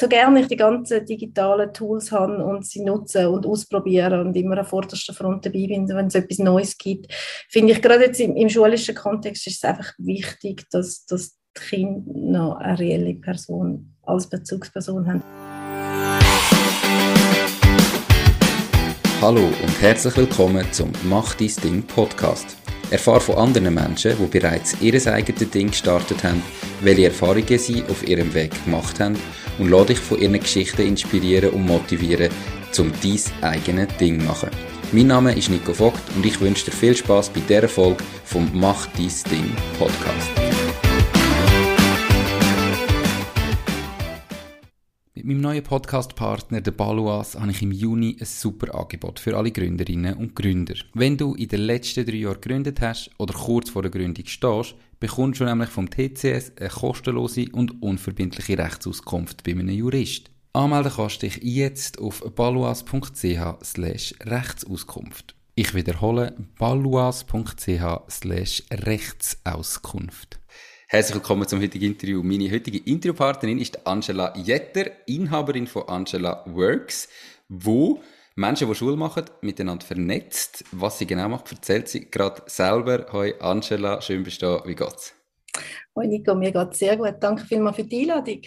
so gerne ich die ganzen digitalen Tools habe und sie nutze und ausprobiere und immer an vorderster Front dabei bin, wenn es etwas Neues gibt, finde ich gerade jetzt im, im, schulischen Kontext ist es einfach wichtig, dass, dass die Kinder noch eine reelle Person als Bezugsperson haben. Hallo und herzlich willkommen zum Mach dein Ding Podcast. Erfahre von anderen Menschen, die bereits ihr eigenes Ding gestartet haben, welche Erfahrungen sie auf ihrem Weg gemacht haben und lade dich von ihren Geschichten inspirieren und motivieren, um dein eigenes Ding zu machen. Mein Name ist Nico Vogt und ich wünsche dir viel Spaß bei dieser Folge vom Mach dein Ding Podcast. Mit meinem neuen Podcast-Partner, der Baluas, habe ich im Juni ein super Angebot für alle Gründerinnen und Gründer. Wenn du in den letzten drei Jahren gegründet hast oder kurz vor der Gründung stehst, bekommst du nämlich vom TCS eine kostenlose und unverbindliche Rechtsauskunft bei einem Jurist. Anmelden kannst du dich jetzt auf baluas.ch Rechtsauskunft. Ich wiederhole baluas.ch Rechtsauskunft. Herzlich willkommen zum heutigen Interview. Meine heutige Interviewpartnerin ist Angela Jetter, Inhaberin von Angela Works, wo Menschen, die Schule machen, miteinander vernetzt. Was sie genau macht, erzählt sie gerade selber. Hoi Angela, schön bist du da. Wie geht's? Hoi Nico, mir geht's sehr gut. Danke vielmals für die Einladung.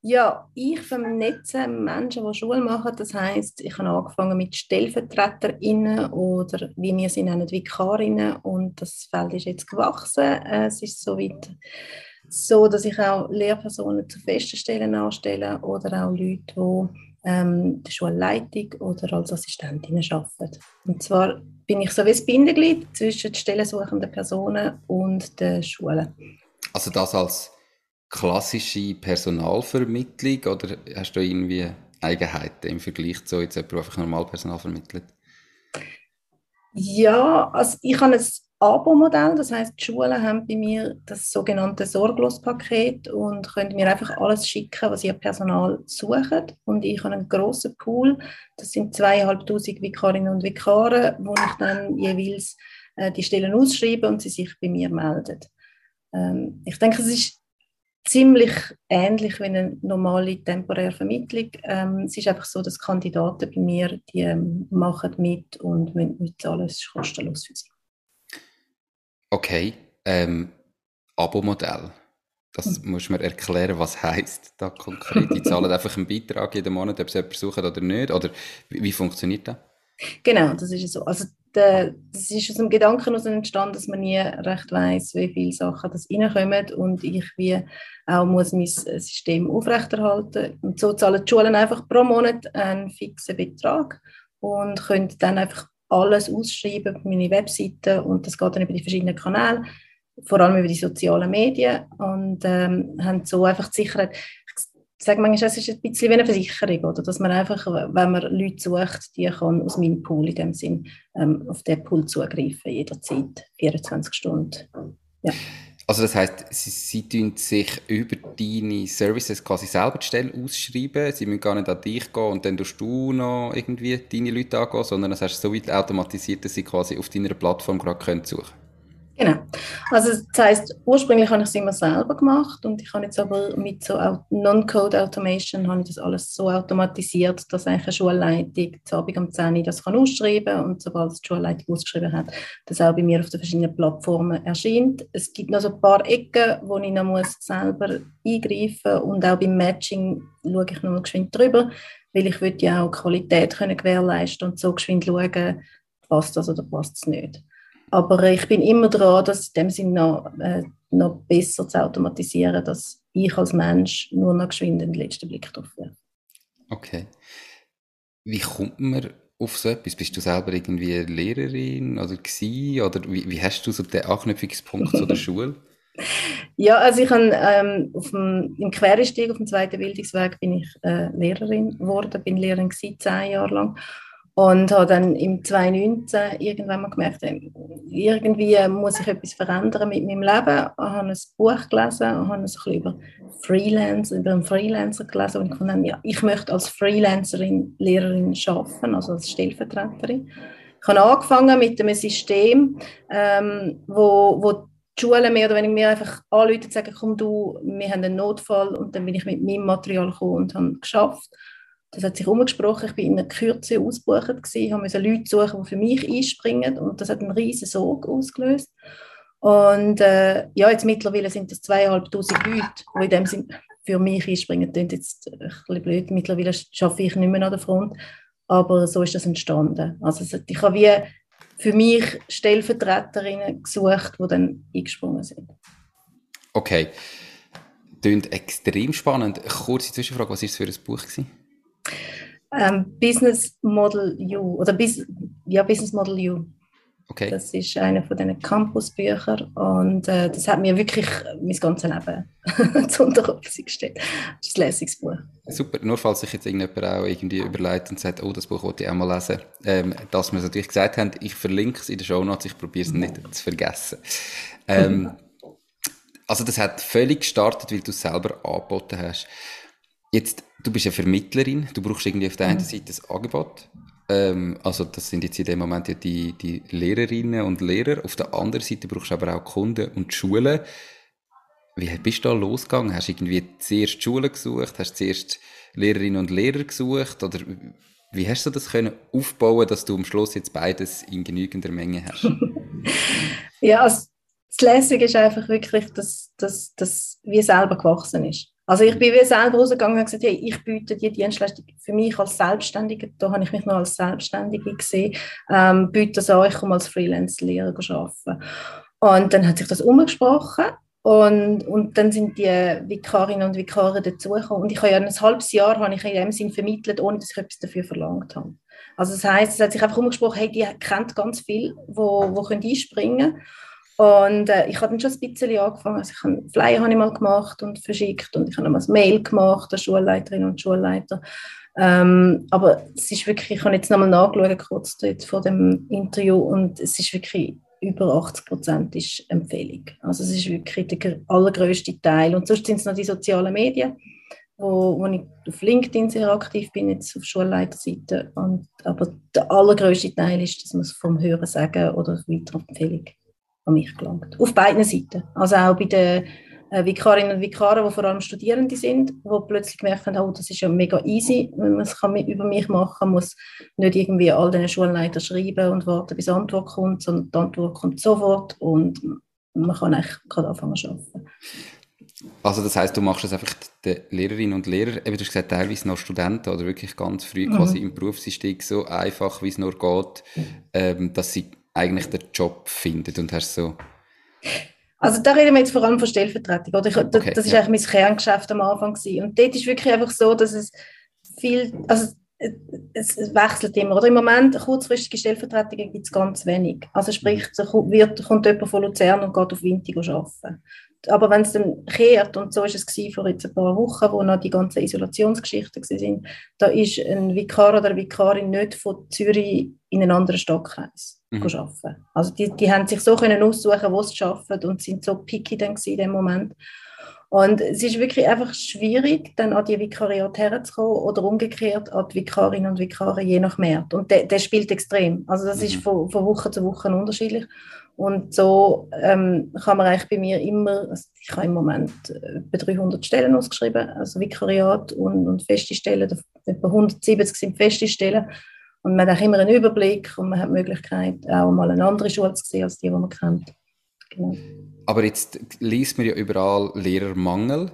Ja, ich vernetze Menschen, die Schule machen. Das heisst, ich habe angefangen mit StellvertreterInnen oder wie wir sie nennen, Vikarinnen. Und das Feld ist jetzt gewachsen. Es ist soweit so, dass ich auch Lehrpersonen zu festen Stellen anstelle oder auch Leute, die ähm, der Schulleitung oder als Assistentinnen arbeiten. Und zwar bin ich so wie das Bindeglied zwischen den stellensuchenden Personen und den Schulen. Also das als klassische Personalvermittlung oder hast du irgendwie Eigenheiten im Vergleich zu jetzt jemand, der einfach normal Personal vermittelt? Ja, also ich habe ein Abo-Modell, das heißt, die Schulen haben bei mir das sogenannte Sorglospaket und können mir einfach alles schicken, was ihr Personal sucht. Und ich habe einen grossen Pool, das sind zweieinhalbtausend Vikarinnen und Vikare, wo ich dann jeweils äh, die Stellen ausschreibe und sie sich bei mir melden. Ähm, ich denke, es ist ziemlich ähnlich wie eine normale temporäre Vermittlung. Ähm, es ist einfach so, dass Kandidaten bei mir, die ähm, machen mit und müssen mitzahlen, es ist kostenlos für sie. Okay, ähm, Abo-Modell. Das hm. muss man erklären, was heißt da konkret. Die zahlen einfach einen Beitrag jeden Monat, ob sie jemanden suchen oder nicht. Oder wie, wie funktioniert das? Genau, das ist so. Also das ist aus dem Gedanken entstanden, dass man nie recht weiß, wie viele Sachen das reinkommen und ich wie auch muss mein System aufrechterhalten. Und so zahlen die Schulen einfach pro Monat einen fixen Betrag und können dann einfach alles ausschreiben auf meine Webseite und das geht dann über die verschiedenen Kanäle, vor allem über die sozialen Medien und ähm, haben so einfach die Sicherheit, ich sage manchmal, es ist ein bisschen wie eine Versicherung, oder? dass man einfach, wenn man Leute sucht, die kann aus meinem Pool in dem Sinn ähm, auf den Pool zugreifen, jederzeit, 24 Stunden. Ja. Also das heißt, sie, sie tun sich über deine Services quasi selber die Stelle ausschreiben. Sie müssen gar nicht an dich gehen und dann tust du noch irgendwie deine Leute angehen, sondern das heißt so weit automatisiert, dass sie quasi auf deiner Plattform gerade können suchen Genau. Also das heisst, ursprünglich habe ich es immer selber gemacht und ich habe jetzt aber mit so Non-Code Automation habe ich das alles so automatisiert, dass eigentlich eine Schulleitung zu Abend um 10 Uhr das kann ausschreiben und sobald die Schulleitung ausgeschrieben hat, das auch bei mir auf den verschiedenen Plattformen erscheint. Es gibt noch so ein paar Ecken, wo ich noch muss selber eingreifen und auch beim Matching schaue ich noch mal geschwind drüber, weil ich würde ja auch Qualität können gewährleisten und so geschwind schauen, passt das oder passt es nicht. Aber ich bin immer dran, das in dem Sinne noch, äh, noch besser zu automatisieren, dass ich als Mensch nur noch geschwind den letzten Blick drauf werfe. Okay. Wie kommt man auf so etwas? Bist du selber irgendwie Lehrerin oder gsi oder wie, wie hast du so den Anknüpfungspunkt zu der Schule? Ja, also ich habe ähm, auf dem, im Quereinstieg auf dem zweiten Bildungsweg bin ich äh, Lehrerin geworden, bin Lehrerin gewesen, zehn Jahre lang und habe dann im 2019 irgendwann mal gemerkt, irgendwie muss ich etwas verändern mit meinem Leben. Ich habe ein Buch gelesen, habe ein bisschen über Freelance, über einen Freelancer gelesen und ich fand, ja, ich möchte als Freelancerin, Lehrerin arbeiten, also als Stellvertreterin. Ich habe angefangen mit einem System, ähm, wo, wo die Schulen mehr oder weniger mir einfach anrufen und sagen, komm du, wir haben einen Notfall und dann bin ich mit meinem Material gekommen und habe es geschafft. Das hat sich umgesprochen, ich war in einer Kürze ausgebucht, gewesen, habe Leute suchen, die für mich einspringen und das hat einen riesen Sog ausgelöst. Und äh, ja, jetzt mittlerweile sind das zweieinhalbtausend Leute, die in dem Sinn für mich einspringen. Das jetzt ein bisschen blöd. Mittlerweile arbeite ich nicht mehr an der Front, aber so ist das entstanden. Also ich habe wie für mich Stellvertreterinnen gesucht, die dann eingesprungen sind. Okay. Klingt extrem spannend. Kurze Zwischenfrage, was war es für ein Buch? Gewesen? Ähm, Business Model U oder Bis ja, Business Model U. Okay. Das ist einer von diesen Campusbüchern und äh, das hat mir wirklich mein ganzes Leben zu Unterholzung gestellt. Das ist ein lässiges Buch. Super, nur falls sich jetzt irgendjemand auch irgendwie überlegt und sagt, oh, das Buch wollte ich auch mal lesen, ähm, dass wir es natürlich gesagt haben, ich verlinke es in den Show Notes, ich probiere es nicht zu vergessen. Ähm, also das hat völlig gestartet, weil du es selber angeboten hast. Jetzt, du bist eine Vermittlerin, du brauchst irgendwie auf der einen Seite ein Angebot, ähm, also das sind jetzt in dem Moment ja die, die Lehrerinnen und Lehrer. Auf der anderen Seite brauchst du aber auch Kunden und Schulen. Wie bist du da losgegangen? Hast du irgendwie zuerst Schulen gesucht? Hast du zuerst Lehrerinnen und Lehrer gesucht? Oder wie hast du das können aufbauen, dass du am Schluss jetzt beides in genügender Menge hast? ja, also das Lässige ist einfach wirklich, dass, dass wie selber gewachsen ist. Also ich bin wie selber rausgegangen und gesagt, hey, ich biete die Dienstleistung für mich als Selbstständige, da habe ich mich noch als Selbstständige gesehen, ähm, biete das an, ich komme als Freelance-Lehrer arbeiten. Und dann hat sich das umgesprochen und, und dann sind die Vikarinnen und Vikare dazugekommen. Und ich habe ja ein halbes Jahr habe ich in dem Sinn vermittelt, ohne dass ich etwas dafür verlangt habe. Also das heißt, es hat sich einfach umgesprochen, hey, die kennt ganz viel, wo, wo können einspringen können. Und äh, ich habe dann schon ein bisschen angefangen. Also ich habe Flyer habe ich mal gemacht und verschickt und ich habe mal ein Mail gemacht an Schulleiterinnen und Schulleiter. Ähm, aber es ist wirklich, ich habe jetzt nochmal nachgeschaut, kurz dort vor dem Interview und es ist wirklich über 80 Prozent ist Empfehlung. Also es ist wirklich der allergrößte Teil. Und sonst sind es noch die sozialen Medien, wo, wo ich auf LinkedIn sehr aktiv bin, jetzt auf Schulleiterseite. Und, aber der allergrößte Teil ist, dass man es vom Hören sagen oder Weiterempfehlung an mich gelangt. Auf beiden Seiten. Also auch bei den äh, Vikarinnen und Vikaren, die vor allem Studierende sind, die plötzlich gemerkt haben, oh, das ist ja mega easy, wenn man es über mich machen kann, muss nicht irgendwie all den Schulleitern schreiben und warten, bis die Antwort kommt, sondern die Antwort kommt sofort und man kann eigentlich gerade anfangen zu arbeiten. Also das heißt, du machst es einfach den Lehrerinnen und Lehrern, eben du hast gesagt, teilweise noch Studenten oder wirklich ganz früh mhm. quasi im Berufseinstieg so einfach, wie es nur geht, ähm, dass sie eigentlich den Job findet und hast so... Also da reden wir jetzt vor allem von Stellvertretung. Oder? Ich, okay, das ist ja. eigentlich mein Kerngeschäft am Anfang gewesen. Und dort ist wirklich einfach so, dass es viel, also es, wechselt immer. Oder im Moment kurzfristige Stellvertretungen gibt es ganz wenig. Also sprich, so wird, kommt jemand von Luzern und geht auf Winter arbeiten aber wenn es dann kehrt, und so war es vor jetzt ein paar Wochen, wo noch die ganzen Isolationsgeschichten waren, da ist ein Vikar oder eine Vikarin nicht von Zürich in einen anderen Stadtkreis mhm. arbeiten. Also die, die haben sich so können aussuchen, wo sie arbeiten und sind so picky dann in dem Moment. Und es ist wirklich einfach schwierig, dann an die Vikariat herzukommen oder umgekehrt an die Vikarinnen und Vikare je nach Markt. Und der, der spielt extrem. Also das mhm. ist von, von Woche zu Woche unterschiedlich. Und so ähm, kann man eigentlich bei mir immer, also ich habe im Moment etwa 300 Stellen ausgeschrieben, also Vikariat und, und feste Stellen, etwa 170 sind feste Stellen. Und man hat auch immer einen Überblick und man hat die Möglichkeit, auch mal eine andere Schule zu sehen, als die, die man kennt. Genau. Aber jetzt liest man ja überall Lehrermangel.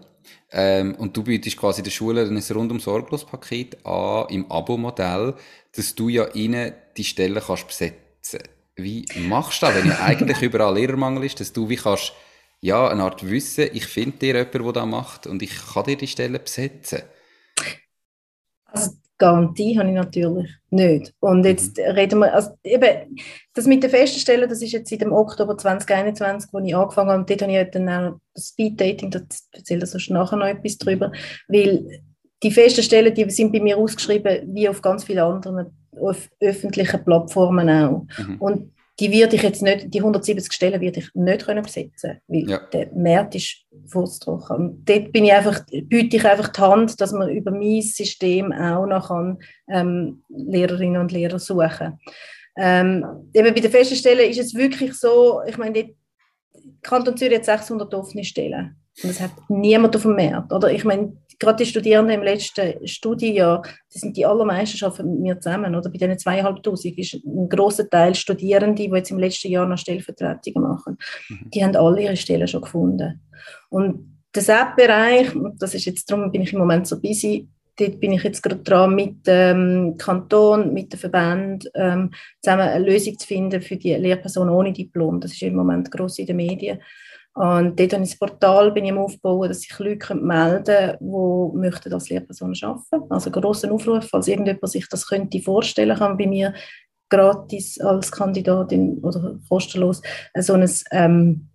Ähm, und du bietest quasi der Schule ein rundum sorglos Paket an im Abo-Modell, dass du ja ihnen die Stellen kannst besetzen wie machst du das, wenn ja eigentlich überall Lehrermangel ist, dass du wie kannst, ja, eine Art Wissen, ich finde dir jemanden, der das macht und ich kann dir die Stelle besetzen? Also Garantie habe ich natürlich nicht. Und jetzt mhm. reden wir, also eben, das mit den festen Stellen, das ist jetzt seit dem Oktober 2021, wo ich angefangen habe, und dort habe ich dann auch das Speed Dating, da erzähle ich sonst nachher noch etwas drüber, weil die festen Stellen, die sind bei mir ausgeschrieben, wie auf ganz vielen anderen auf öffentlichen Plattformen auch. Mhm. Und die werde ich jetzt nicht, die 170 Stellen werde ich nicht können besetzen, weil ja. der Markt ist furztrocken. Und dort bin ich einfach, biete ich einfach die Hand, dass man über mein System auch noch kann, ähm, Lehrerinnen und Lehrer suchen. Ähm, eben bei den festen Stellen ist es wirklich so, ich meine, Kanton Zürich hat 600 offene Stellen. Und das hat niemand Markt. Oder ich meine, gerade die Studierenden im letzten Studienjahr, das sind die allermeisten arbeiten mit mir zusammen. Oder bei diesen zweieinhalbtausend ist ein großer Teil Studierende, die jetzt im letzten Jahr noch Stellvertretungen machen. Mhm. Die haben alle ihre Stellen schon gefunden. Und der SAP-Bereich, das ist jetzt darum bin ich im Moment so busy, dort bin ich jetzt gerade dran, mit dem Kanton, mit den Verbänden ähm, zusammen eine Lösung zu finden für die Lehrpersonen ohne Diplom. Das ist im Moment gross in den Medien. Und dort habe ich das Portal bin ich am dass sich Leute melden können, die möchten als Lehrperson arbeiten. Also einen grossen Aufruf, falls irgendjemand sich das könnte vorstellen kann, bei mir gratis als Kandidatin oder kostenlos so ein ähm,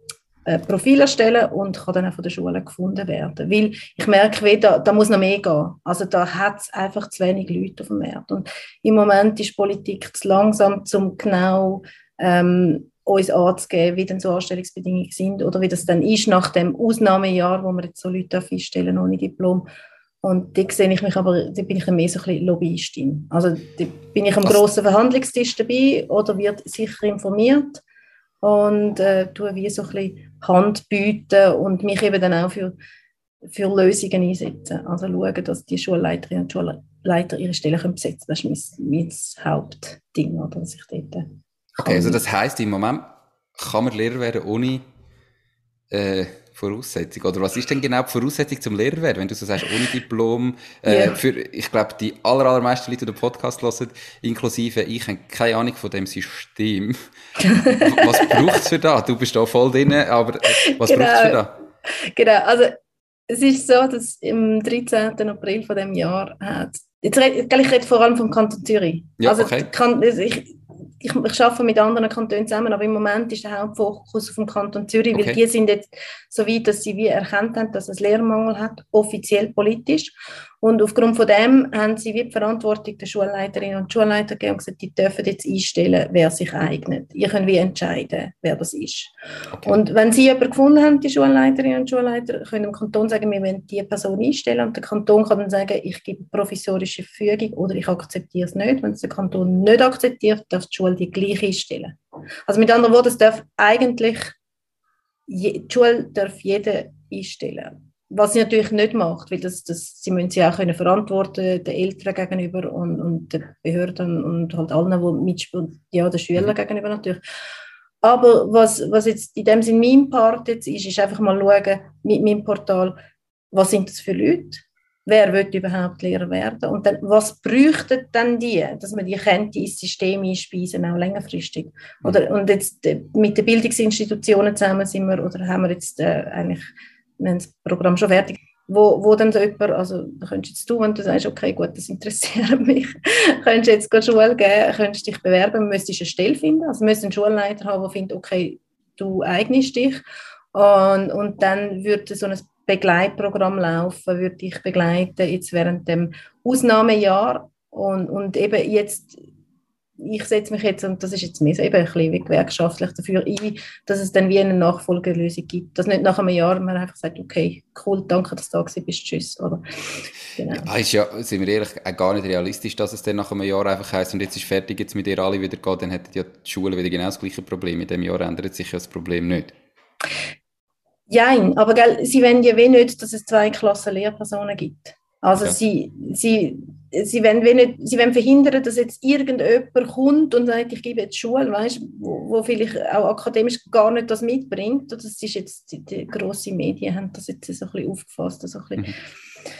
Profil erstellen und kann dann auch von der Schule gefunden werden. Weil ich merke, da, da muss noch mehr gehen. Also da hat es einfach zu wenig Leute auf dem Markt. Und im Moment ist Politik zu langsam, um genau ähm, uns anzugeben, wie denn so Anstellungsbedingungen sind oder wie das dann ist nach dem Ausnahmejahr, wo wir jetzt so Leute einstellen ohne Diplom. Und da sehe ich mich aber, da bin ich mehr so ein bisschen Lobbyistin. Also da bin ich am Was? grossen Verhandlungstisch dabei oder wird sicher informiert und äh, tue wie so ein bisschen Hand bieten und mich eben dann auch für, für Lösungen einsetzen. Also schauen, dass die Schulleiterinnen und Schulleiter ihre Stellen besetzen können. Das ist mein, mein Hauptding, oder, dass ich dort Okay, also das heisst, im Moment kann man Lehrer werden ohne äh, Voraussetzung? Oder was ist denn genau die Voraussetzung zum Lehrer werden, wenn du so sagst, ohne Diplom? Äh, yeah. für, ich glaube, die aller, allermeisten Leute, die den Podcast hören, inklusive ich, haben keine Ahnung von dem System. was braucht es für da? Du bist da voll drin, aber äh, was genau. braucht es für da? Genau, also es ist so, dass im 13. April von dem Jahr hat Jetzt rede, ich rede vor allem vom Kanton Zürich. Ja, also okay. kann, ich, ich, ich arbeite mit anderen Kantonen zusammen, aber im Moment ist der Hauptfokus auf dem Kanton Zürich, okay. weil die sind jetzt so weit, dass sie wie erkannt haben, dass es Lehrmangel hat, offiziell politisch. Und aufgrund von dem haben sie wie die Verantwortung der Schulleiterinnen und Schulleiter gegeben und gesagt, die dürfen jetzt einstellen, wer sich eignet. Ihr könnt wie entscheiden, wer das ist. Okay. Und wenn sie jemanden gefunden haben, die Schulleiterinnen und Schulleiter, können dem Kanton sagen, wir wollen diese Person einstellen und der Kanton kann dann sagen, ich gebe provisorische Verfügung oder ich akzeptiere es nicht. Wenn es der Kanton nicht akzeptiert, darf die Schule die gleiche einstellen. Also mit anderen Worten, es darf eigentlich, die Schule darf jeder einstellen. Was sie natürlich nicht macht, weil das, das, sie müssen sie auch können verantworten den Eltern gegenüber und, und den Behörden und halt allen, die mitspielen, ja, den Schülern mhm. gegenüber natürlich. Aber was, was jetzt in dem Sinne mein Part jetzt ist, ist einfach mal schauen mit meinem Portal, was sind das für Leute, wer wird überhaupt Lehrer werden? Und dann, was bräuchten dann die, dass man die könnte ins System einspeisen, auch längerfristig. Oder, und jetzt äh, mit den Bildungsinstitutionen zusammen sind wir, oder haben wir jetzt äh, eigentlich wir haben das Programm schon fertig, wo, wo dann so jemand, also könntest jetzt du, wenn du sagst, okay, gut, das interessiert mich, könntest du jetzt Schule geben, könntest dich bewerben, müsstest eine Stelle finden, also müsstest einen Schulleiter haben, der findet, okay, du eignest dich. Und, und dann würde so ein Begleitprogramm laufen, würde ich begleiten jetzt während dem Ausnahmejahr und, und eben jetzt ich setze mich jetzt, und das ist jetzt mehr so eben ein bisschen gewerkschaftlich dafür ein, dass es dann wie eine Nachfolgelösung gibt. Dass nicht nach einem Jahr man einfach sagt, okay, cool, danke, dass du da bist, tschüss. Oder, genau. ja, ist ja, sind wir ehrlich, gar nicht realistisch, dass es dann nach einem Jahr einfach heisst, und jetzt ist fertig, jetzt mit ihr alle wieder geht, dann hätten ja die Schule wieder genau das gleiche Problem. In dem Jahr ändert sich ja das Problem nicht. Nein, aber gell, sie wollen ja wie nicht, dass es zwei Klassen Lehrpersonen gibt. Also ja. sie, sie, sie, wollen nicht, sie wollen verhindern, dass jetzt irgendjemand kommt und sagt, ich gebe jetzt Schule, weißt, wo, wo vielleicht auch akademisch gar nicht das mitbringt. Das ist jetzt, die, die grossen Medien haben das jetzt so ein bisschen aufgefasst. So ein bisschen mhm.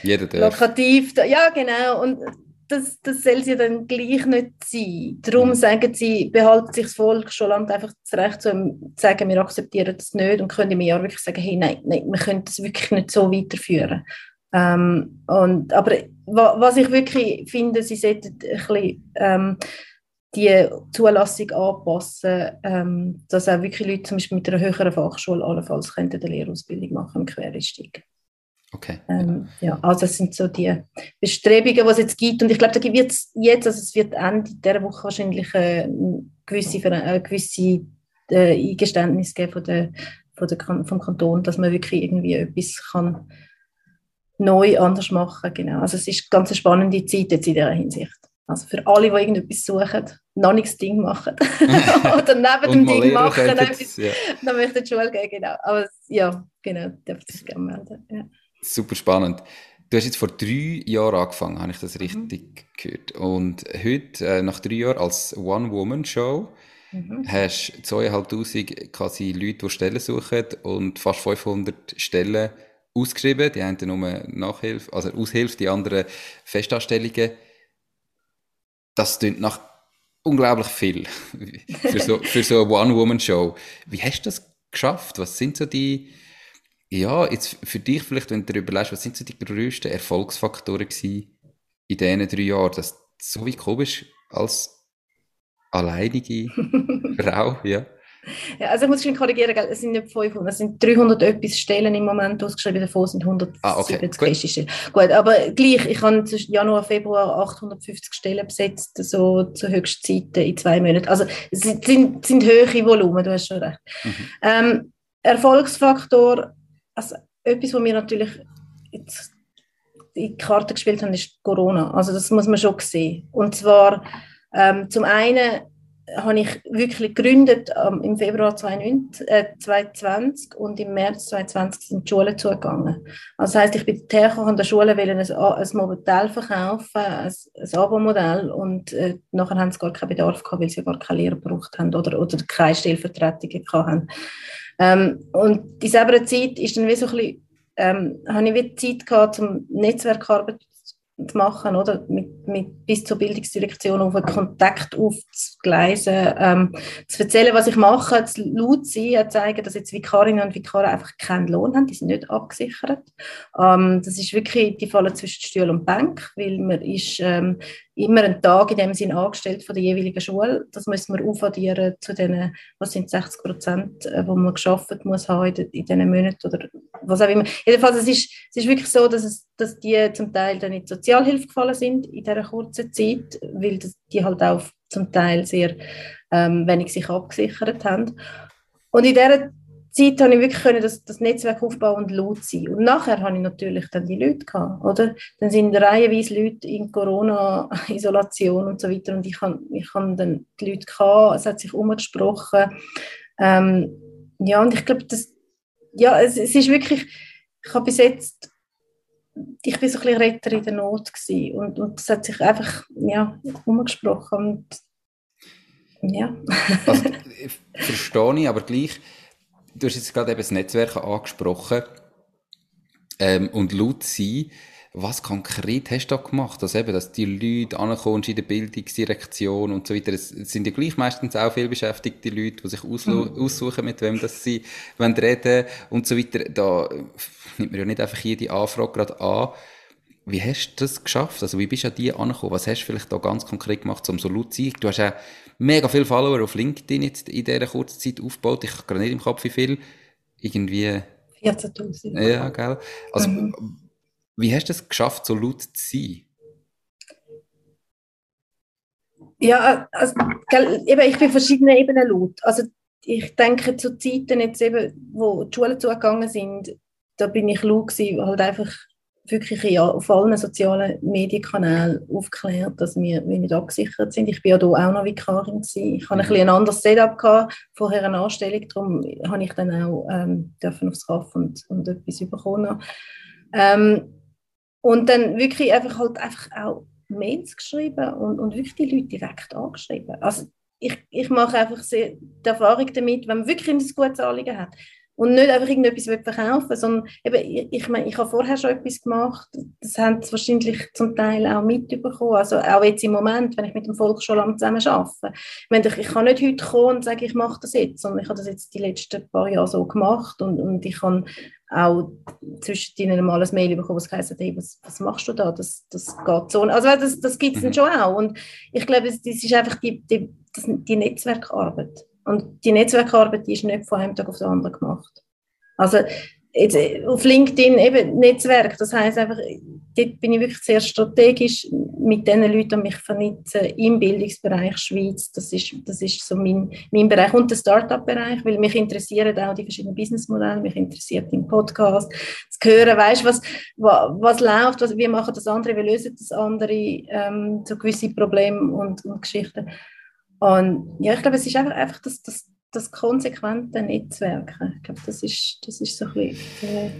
Jeder darf. Lokativ, ja genau. Und das, das soll sie dann gleich nicht sein. Darum mhm. sagen sie, behalten sich das Volk schon lange einfach das Recht zu sagen, wir akzeptieren das nicht und können im Jahr wirklich sagen, hey, nein, nein, wir können das wirklich nicht so weiterführen. Ähm, und, aber was ich wirklich finde, sie sollten ein bisschen ähm, die Zulassung anpassen, ähm, dass auch wirklich Leute zum Beispiel mit einer höheren Fachschule allenfalls könnten eine Lehrausbildung machen im Quereinstieg. Okay. Ähm, ja, also das sind so die Bestrebungen, die es jetzt gibt. Und ich glaube, da wird es jetzt, also es wird Ende dieser Woche wahrscheinlich äh, gewisse, äh, gewisse äh, Eingeständnisse geben von der, von der, vom Kanton, dass man wirklich irgendwie etwas kann neu anders machen. Genau. Also es ist eine ganz spannende Zeit jetzt in dieser Hinsicht. Also für alle, die irgendetwas suchen, noch nichts Ding machen. Oder neben dem Ding machen, etwas, ja. dann möchten die Schule gehen, genau. Aber ja, genau, dürft sich gerne melden. Ja. Super spannend. Du hast jetzt vor drei Jahren angefangen, habe ich das richtig mhm. gehört. Und heute, äh, nach drei Jahren als One-Woman-Show, mhm. hast du zweieinhalbtausend quasi Leute, die Stellen suchen und fast 500 Stellen ausgeschrieben. Die einen nur Nachhilfe, also Aushilfe, die anderen Festanstellungen das klingt nach unglaublich viel für so, für so eine One-Woman-Show. Wie hast du das geschafft? Was sind so die, ja, jetzt für dich vielleicht, wenn du darüber lässt, was sind so die grössten Erfolgsfaktoren gewesen in diesen drei Jahren, dass du so wie komisch als alleinige Frau, ja? Ja, also ich muss schon korrigieren, es sind nicht 500, es sind 300 etwas Stellen im Moment ausgeschrieben, davon sind 170 ah, okay. Gut. Gut, aber gleich, ich habe zwischen Januar, Februar 850 Stellen besetzt, so zu Höchstzeiten in zwei Monaten. Also es sind, sind, sind hohe Volumen, du hast schon recht. Mhm. Ähm, Erfolgsfaktor, also etwas, was mir natürlich jetzt in die Karte gespielt haben, ist Corona. Also das muss man schon sehen. Und zwar ähm, zum einen habe ich wirklich gegründet ähm, im Februar 2019, äh, 2020 und im März 2020 sind die Schulen zugegangen. Also das heisst, ich bin hergekommen an der Schule, ein, ein Modell verkaufen, ein, ein Abo-Modell und äh, nachher haben sie gar keinen Bedarf gehabt, weil sie gar keine Lehrer gebraucht haben oder, oder keine Stellvertretungen hatten. Ähm, und in dieser Zeit ist dann wie so ein bisschen, ähm, ich Zeit gehabt, um Netzwerkarbeit zu machen, oder? Mit, mit, bis zur Bildungsdirektion auf einen Kontakt aufzugleisen, ähm, zu erzählen, was ich mache, zu laut sein, zeigen, dass jetzt Vikarinnen und Vikare einfach keinen Lohn haben, die sind nicht abgesichert. Ähm, das ist wirklich, die fallen zwischen Stuhl und Bank, weil man ist ähm, immer einen Tag in dem Sinn angestellt von der jeweiligen Schule. Das müssen wir aufaddieren zu den, was sind 60 Prozent, äh, wo man geschafft muss haben in, in diesen Monaten oder was auch immer. Jedenfalls, es ist, es ist wirklich so, dass, es, dass die zum Teil dann in die Sozialhilfe gefallen sind in dieser kurzen Zeit, weil die halt auch zum Teil sehr ähm, wenig sich abgesichert haben. Und in dieser Zeit habe ich wirklich können das, das Netzwerk aufbauen und laut sein. Und nachher habe ich natürlich dann die Leute gehabt, oder? Dann sind reihenweise Leute in Corona-Isolation und so weiter und ich habe ich hab dann die Leute gehabt, es hat sich umgesprochen. Ähm, ja, und ich glaube, das, ja, es, es ist wirklich, ich habe bis jetzt, ich bin so ein bisschen Retter in der Not gewesen und, und das hat sich einfach, ja, umgesprochen und ja. also, verstehe ich, aber gleich, du hast jetzt gerade eben das Netzwerk angesprochen ähm, und laut sein. Was konkret hast du da gemacht? Also eben, dass die Leute ankommen in der Bildungsdirektion und so weiter. Es sind ja gleich meistens auch viel beschäftigte Leute, die sich mhm. aussuchen, mit wem das sie wollen reden und so weiter. Da nimmt man ja nicht einfach jede Anfrage gerade an. Wie hast du das geschafft? Also wie bist du an die angekommen? Was hast du vielleicht da ganz konkret gemacht, um so laut zu sein? Du hast ja mega viele Follower auf LinkedIn jetzt in dieser kurzen Zeit aufgebaut. Ich habe gerade nicht im Kopf, wie viel. Irgendwie... 14'000. Ja, gell? Also mhm. wie hast du es geschafft, so laut zu sein? Ja, also, gell, eben, ich bin verschiedene Ebenen laut. Also ich denke zu Zeiten jetzt eben, wo die Schulen zugegangen sind, da bin ich laut gewesen, halt einfach wirklich ja, auf allen sozialen Medienkanälen aufgeklärt, dass wir, wir nicht abgesichert sind. Ich bin ja hier auch noch Vikarin gewesen. Ich hatte ein, bisschen ein anderes Setup gehabt, vorher eine Anstellung, darum habe ich dann auch ähm, dürfen aufs Kaff und, und etwas bekommen. Ähm, und dann wirklich einfach halt einfach auch Mails geschrieben und, und wirklich die Leute direkt angeschrieben. Also ich, ich mache einfach sehr die Erfahrung damit, wenn man wirklich ein gutes Anliegen hat, und nicht einfach irgendetwas verkaufen sondern eben, ich meine, ich habe vorher schon etwas gemacht, das haben sie wahrscheinlich zum Teil auch mitbekommen, also auch jetzt im Moment, wenn ich mit dem Volksschulamt zusammen arbeite. Ich, ich kann nicht heute kommen und sagen, ich mache das jetzt, sondern ich habe das jetzt die letzten paar Jahre so gemacht und, und ich kann auch zwischen ihnen mal ein Mail bekommen, das heisst, hey, was, was machst du da, das, das geht so. Also das, das gibt es dann mhm. schon auch und ich glaube, das ist einfach die, die, die Netzwerkarbeit. Und die Netzwerkarbeit die ist nicht von einem Tag auf den anderen gemacht. Also jetzt, äh, auf LinkedIn eben Netzwerk, das heißt einfach, dort bin ich wirklich sehr strategisch mit den Leuten mich vernetzen im Bildungsbereich Schweiz. Das ist, das ist so mein, mein Bereich und der Startup-Bereich, weil mich interessieren auch die verschiedenen Businessmodelle, mich interessiert im Podcast zu hören, weißt was, was, was läuft, was, wie machen das andere, wie lösen das andere, ähm, so gewisse Probleme und, und Geschichten. Und ja, ich glaube, es ist einfach, einfach das, das, das konsequente Netzwerken. Ich glaube, das ist, das ist so ein bisschen der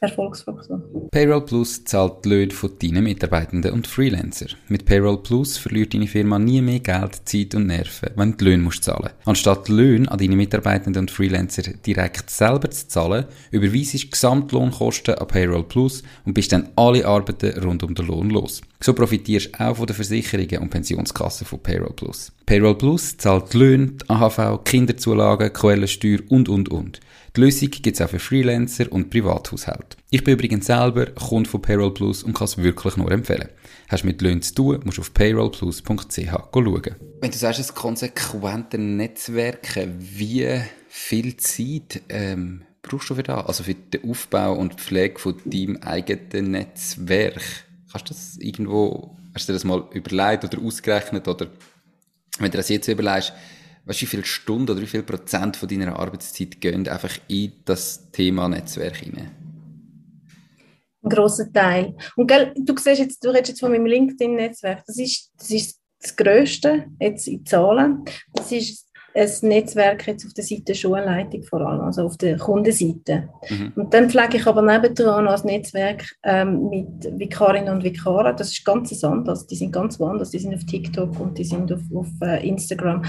Erfolgsfaktor. Payroll Plus zahlt die Löhne von deinen Mitarbeitenden und Freelancer. Mit Payroll Plus verliert deine Firma nie mehr Geld, Zeit und Nerven, wenn du die Löhne musst zahlen Anstatt die Löhne an deine Mitarbeitenden und Freelancer direkt selber zu zahlen, überweisest du Gesamtlohnkosten an Payroll Plus und bist dann alle Arbeiten rund um den Lohn los. So profitierst du auch von den Versicherungen und Pensionskassen von Payroll Plus. Payroll Plus zahlt die Löhne, AHV, Kinderzulagen, Quellensteuer und, und, und. Die Lösung gibt es auch für Freelancer und Privathaushalte. Ich bin übrigens selber Kunde von Payroll Plus und kann es wirklich nur empfehlen. Hast du mit Löhnen zu tun, musst du auf payrollplus.ch schauen. Wenn du sagst, das konsequente Netzwerken, wie viel Zeit ähm, brauchst du für das? Also für den Aufbau und die Pflege von deinem eigenen Netzwerk? Kannst du das irgendwo, hast du dir das mal überlegt oder ausgerechnet oder wenn du das jetzt überlegst, weißt wie viele Stunden oder wie viel Prozent von deiner Arbeitszeit gehen einfach in das Thema Netzwerk hinein? Ein grosser Teil. Und gell, du siehst jetzt, du redest jetzt von meinem LinkedIn-Netzwerk. Das ist, das ist das Größte jetzt in Zahlen. Das ist ein Netzwerk jetzt auf der Seite Schulleitung vor allem, also auf der Kundenseite. Mhm. Und dann pflege ich aber nebendran noch ein Netzwerk ähm, mit Vikarinnen und Vikaren. Das ist ganz anders. Die sind ganz woanders. Die sind auf TikTok und die sind auf, auf uh, Instagram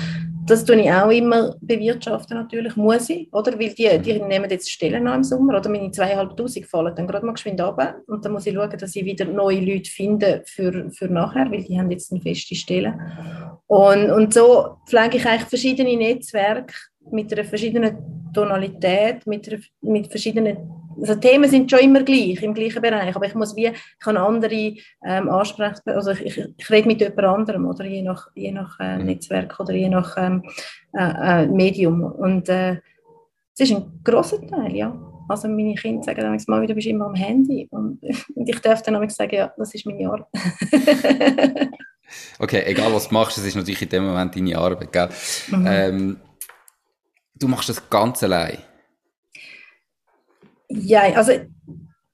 das tue ich auch immer bewirtschaften natürlich, muss ich, oder? Weil die, die nehmen jetzt Stellen an im Sommer, oder meine zweieinhalbtausend fallen dann gerade mal geschwind runter und dann muss ich schauen, dass ich wieder neue Leute finde für, für nachher, weil die haben jetzt eine feste Stelle. Und, und so pflege ich eigentlich verschiedene Netzwerke mit einer verschiedenen Tonalität, mit, einer, mit verschiedenen also Themen sind schon immer gleich, im gleichen Bereich, aber ich muss wie, ich kann andere ähm, ansprechen, also ich, ich, ich, rede mit jemand anderem, oder je nach, je nach äh, mhm. Netzwerk oder je nach ähm, äh, äh, Medium und äh, es ist ein grosser Teil, ja. Also meine Kinder sagen dann mal wieder, bist immer am Handy und, und ich darf dann sagen, ja, das ist meine Arbeit. okay, egal was du machst, es ist natürlich in dem Moment deine Arbeit, gell? Mhm. Ähm, du machst das ganz allein. Ja, also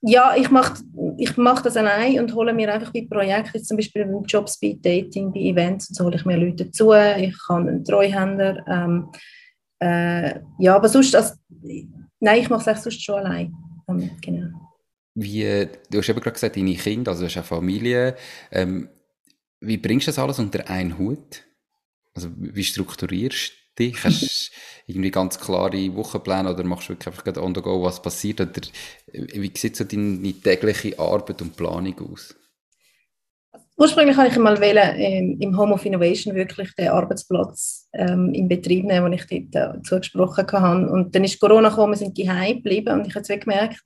ja, ich mache ich mach das allein und hole mir einfach bei Projekten, zum Beispiel beim Jobspeed Dating, bei Events, und so hole ich mir Leute zu. Ich habe einen Treuhänder. Ähm, äh, ja, aber sonst, also, nein, ich mache es sonst schon allein. Ähm, genau. Wie, du hast eben gerade gesagt, deine Kinder, also du hast eine Familie. Ähm, wie bringst du das alles unter einen Hut? Also wie strukturierst du dich? Hast irgendwie ganz klare Wochenpläne oder machst du wirklich einfach on the go, was passiert? Oder wie sieht so deine tägliche Arbeit und Planung aus? Ursprünglich habe ich mal wählen, ähm, im Home of Innovation wirklich den Arbeitsplatz ähm, im Betrieb nehmen, den ich dort äh, zugesprochen habe. Und dann ist Corona gekommen, wir sind daheim geblieben und ich habe jetzt gemerkt,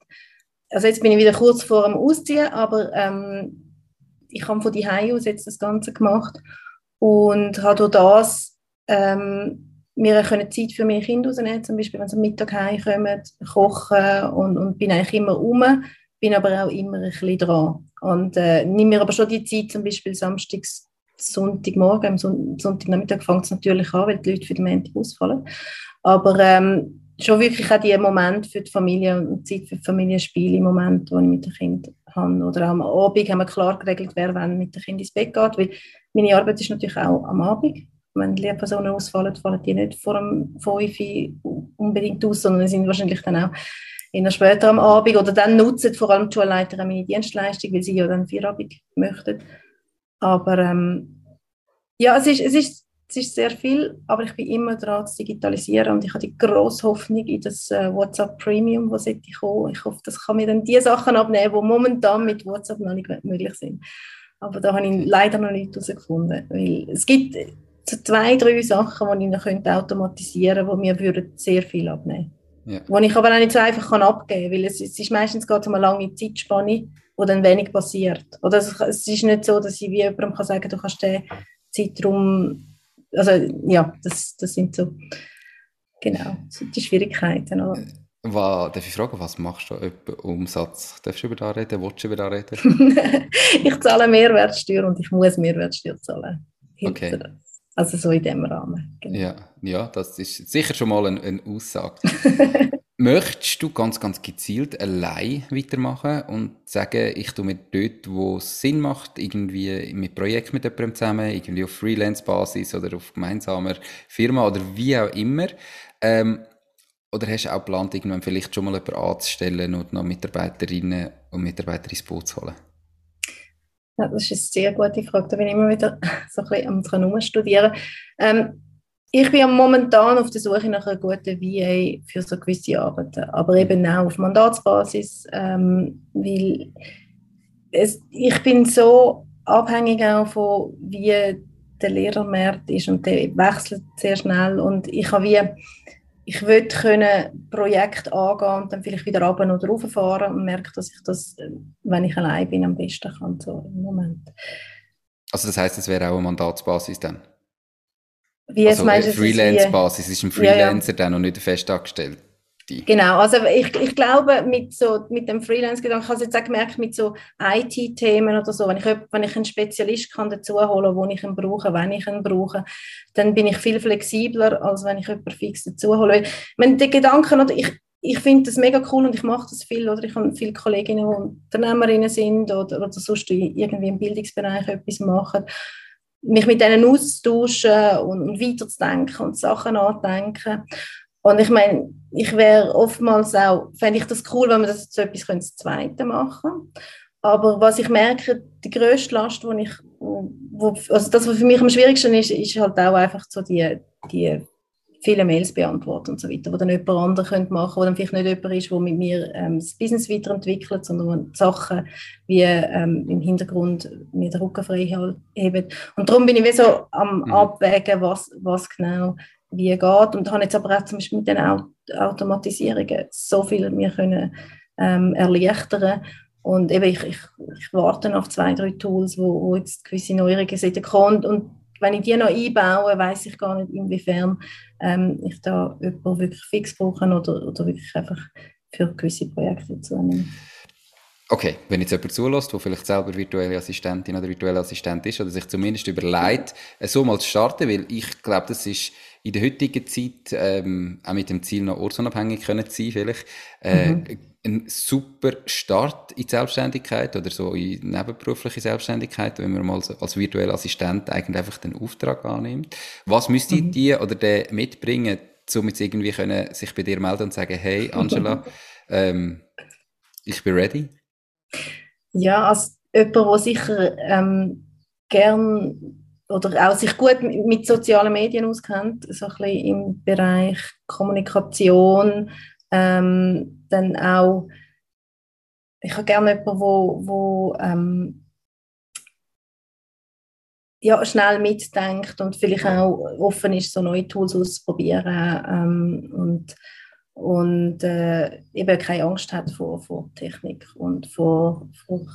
also jetzt bin ich wieder kurz vor dem Ausziehen, aber ähm, ich habe von daheim aus jetzt das Ganze gemacht und habe durch das ähm, wir können Zeit für meine Kinder rausnehmen, zum Beispiel, wenn sie am Mittag heimkommen, kochen und, und bin eigentlich immer rum, bin aber auch immer ein bisschen dran. Und äh, nehme mir aber schon die Zeit, zum Beispiel samstags, Sonntagmorgen, am Son Sonntagnachmittag fängt es natürlich an, weil die Leute für den Montag ausfallen. Aber ähm, schon wirklich auch die Momente für die Familie und Zeit für Familienspiele, im Moment, wo ich mit den Kindern habe. Oder am Abend haben wir klar geregelt, wer wann mit den Kindern ins Bett geht, weil meine Arbeit ist natürlich auch am Abend wenn Lehrpersonen ausfallen, fallen die nicht vor dem 5 unbedingt aus, sondern sind wahrscheinlich dann auch eher später am Abend oder dann nutzen vor allem die Schulleiter meine Dienstleistung, weil sie ja dann Feierabend möchten. Aber ähm, ja, es ist, es, ist, es ist sehr viel, aber ich bin immer dran zu digitalisieren und ich habe die grosse Hoffnung in das äh, WhatsApp Premium, was sollte kommen. Ich hoffe, das kann mir dann die Sachen abnehmen, die momentan mit WhatsApp noch nicht möglich sind. Aber da habe ich leider noch nicht herausgefunden, weil es gibt so zwei, drei Sachen, die ich noch könnte automatisieren könnte, die mir würden sehr viel abnehmen würden. Ja. Die ich aber auch nicht so einfach kann abgeben kann, weil es, es ist meistens geht um eine lange Zeitspanne, wo dann wenig passiert. Oder es, es ist nicht so, dass ich wie jemandem kann sagen du kannst den Zeitraum, also ja, das, das sind so, genau, so die Schwierigkeiten. Oder? Was, darf ich fragen, was machst du etwa Umsatz? Darfst du über das reden? Willst du über das reden? ich zahle Mehrwertsteuer und ich muss Mehrwertsteuer zahlen. Okay. Also so in dem Rahmen. Genau. Ja, ja, das ist sicher schon mal eine, eine Aussage. Möchtest du ganz, ganz gezielt allein weitermachen und sagen, ich tue mir dort, wo es Sinn macht, irgendwie mit Projekt mit jemandem zusammen, irgendwie auf Freelance-Basis oder auf gemeinsamer Firma oder wie auch immer, ähm, oder hast du auch geplant, irgendwann vielleicht schon mal jemanden anzustellen und noch Mitarbeiterinnen und Mitarbeiter ins Boot zu holen? Ja, das ist eine sehr gute Frage. Da bin ich immer wieder so ein bisschen am studieren. Ähm, ich bin momentan auf der Suche nach einer guten VA für so gewisse Arbeiten, aber eben auch auf Mandatsbasis, ähm, weil es, ich bin so abhängig auch von wie der Lehrermarkt ist und der wechselt sehr schnell und ich habe wie ich würde können Projekt angehen und dann vielleicht wieder runter oder rauffahren und merke, dass ich das, wenn ich allein bin, am besten kann, so im Moment. Also das heißt, es wäre auch eine Mandatsbasis dann? Wie also Freelance-Basis ist ein Freelancer ja, ja. dann und nicht fest angestellt? Genau, also ich, ich glaube, mit, so, mit dem Freelance-Gedanken, ich habe es jetzt auch gemerkt, mit so IT-Themen oder so, wenn ich, wenn ich einen Spezialist kann dazu holen wo ich ihn brauche, wenn ich ihn brauche, dann bin ich viel flexibler, als wenn ich jemanden fix dazu hole. Wenn die Gedanken, oder ich, ich finde das mega cool und ich mache das viel, oder ich habe viele Kolleginnen, die Unternehmerinnen sind oder, oder sonst irgendwie im Bildungsbereich etwas machen mich mit denen austauschen und, weiterzudenken und Sachen anzudenken. Und ich meine, ich wäre oftmals auch, fände ich das cool, wenn wir das zu etwas das Zweite machen Aber was ich merke, die grösste Last, wo ich, wo, also das, was für mich am schwierigsten ist, ist halt auch einfach so die, die viele Mails beantworten und so weiter, wo dann jemand anderes könnte machen wo dann vielleicht nicht jemand ist, der mit mir ähm, das Business weiterentwickelt, sondern Sachen wie ähm, im Hintergrund mir den Rücken frei hebt. Und darum bin ich wie so am mhm. Abwägen, was, was genau wie geht. Und habe jetzt aber auch zum Beispiel mit den Automatisierungen so viel mir können ähm, erleichtern und eben ich, ich, ich warte auf zwei, drei Tools, wo, wo jetzt gewisse Neuerungen sind. Und, und wenn ich die noch einbaue, weiß ich gar nicht, inwiefern ähm, ich da jemanden wirklich fix brauche oder, oder wirklich einfach für gewisse Projekte zunehme. Okay, wenn jetzt jemand zulässt, der vielleicht selber virtuelle Assistentin oder virtuelle Assistent ist oder sich zumindest überlegt, so mal zu starten, weil ich glaube, das ist in der heutigen Zeit, ähm, auch mit dem Ziel noch ortsunabhängig können sein vielleicht, äh, mhm. ein super Start in die Selbstständigkeit oder so in nebenberufliche Selbstständigkeit, wenn man mal als virtueller Assistent eigentlich einfach den Auftrag annimmt. Was müsste mhm. die oder der mitbringen, um jetzt irgendwie können, sich bei dir melden und sagen, hey Angela, ähm, ich bin ready? Ja, als jemand, der sicher ähm, gern oder auch sich gut mit sozialen Medien auskennt, so ein bisschen im Bereich Kommunikation, ähm, dann auch, ich habe gerne jemanden, wo, wo ähm, ja, schnell mitdenkt und vielleicht auch offen ist, so neue Tools auszuprobieren ähm, und, und äh, eben keine Angst hat vor, vor Technik und vor, vor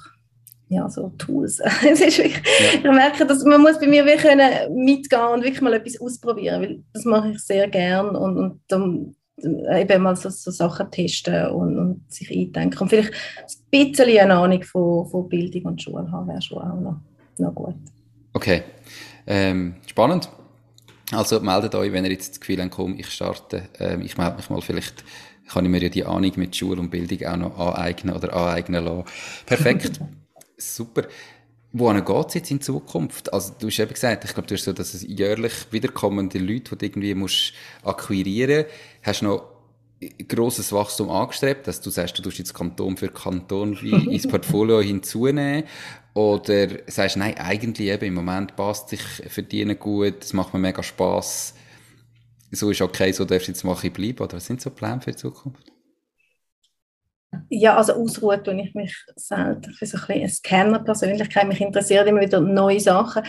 ja, so Tools. es ist wirklich, ja. Ich merke, dass man muss bei mir wirklich mitgehen und wirklich mal etwas ausprobieren, weil das mache ich sehr gern und, und dann eben mal so, so Sachen testen und, und, sich eindenken und vielleicht ein bisschen eine Ahnung von, von Bildung und Schule haben, wäre schon auch noch, noch gut. Okay, ähm, spannend. Also meldet euch, wenn ihr jetzt das Gefühl habt, komm, ich starte, ähm, ich melde mich mal vielleicht kann ich mir ja die Ahnung mit Schule und Bildung auch noch aneignen oder aneignen lassen. Perfekt. Super. Wohin geht es jetzt in Zukunft? Also, du hast eben gesagt, ich glaube, du hast so, dass es jährlich wiederkommende Leute, die du irgendwie musst akquirieren musst. Hast du noch grosses Wachstum angestrebt, dass du sagst, du tust jetzt Kanton für Kanton ins Portfolio hinzunehmen? Oder sagst du, nein, eigentlich eben im Moment passt sich verdienen gut, es macht mir mega Spass, so ist okay, so darfst du jetzt mal bleiben? Oder was sind so Pläne für die Zukunft? Ja, also ausruhen tue ich mich selten für so ein bisschen eine Scanner-Persönlichkeit. Mich interessieren immer wieder neue Sachen.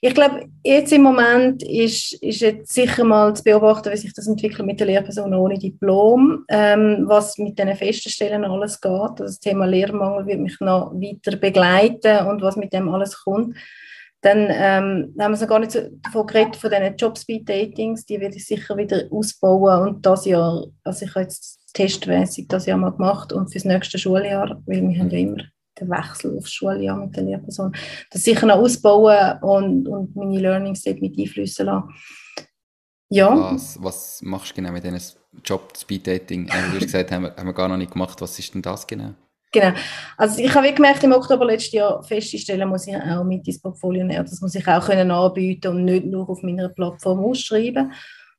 Ich glaube, jetzt im Moment ist, ist jetzt sicher mal zu beobachten, wie sich das entwickelt mit der Lehrperson ohne Diplom, ähm, was mit diesen festen Stellen alles geht. Also das Thema Lehrmangel wird mich noch weiter begleiten und was mit dem alles kommt. Dann ähm, haben wir noch gar nicht so davon geredet, von diesen Jobspeed-Datings, die werde ich sicher wieder ausbauen und das Jahr, also ich habe jetzt testmäßig das Jahr mal gemacht und fürs nächste Schuljahr, weil wir haben ja immer den Wechsel aufs Schuljahr mit der Lehrperson, das sicher noch ausbauen und, und meine Learnings dort mit einflüssen lassen. Ja. Was, was machst du genau mit diesem Job Speed Dating? Äh, du hast gesagt, haben wir, haben wir gar noch nicht gemacht. Was ist denn das genau? Genau. Also ich habe gemerkt, im Oktober letztes Jahr feststellen muss ich auch mit ins Portfolio nehmen. Das muss ich auch können anbieten und nicht nur auf meiner Plattform ausschreiben.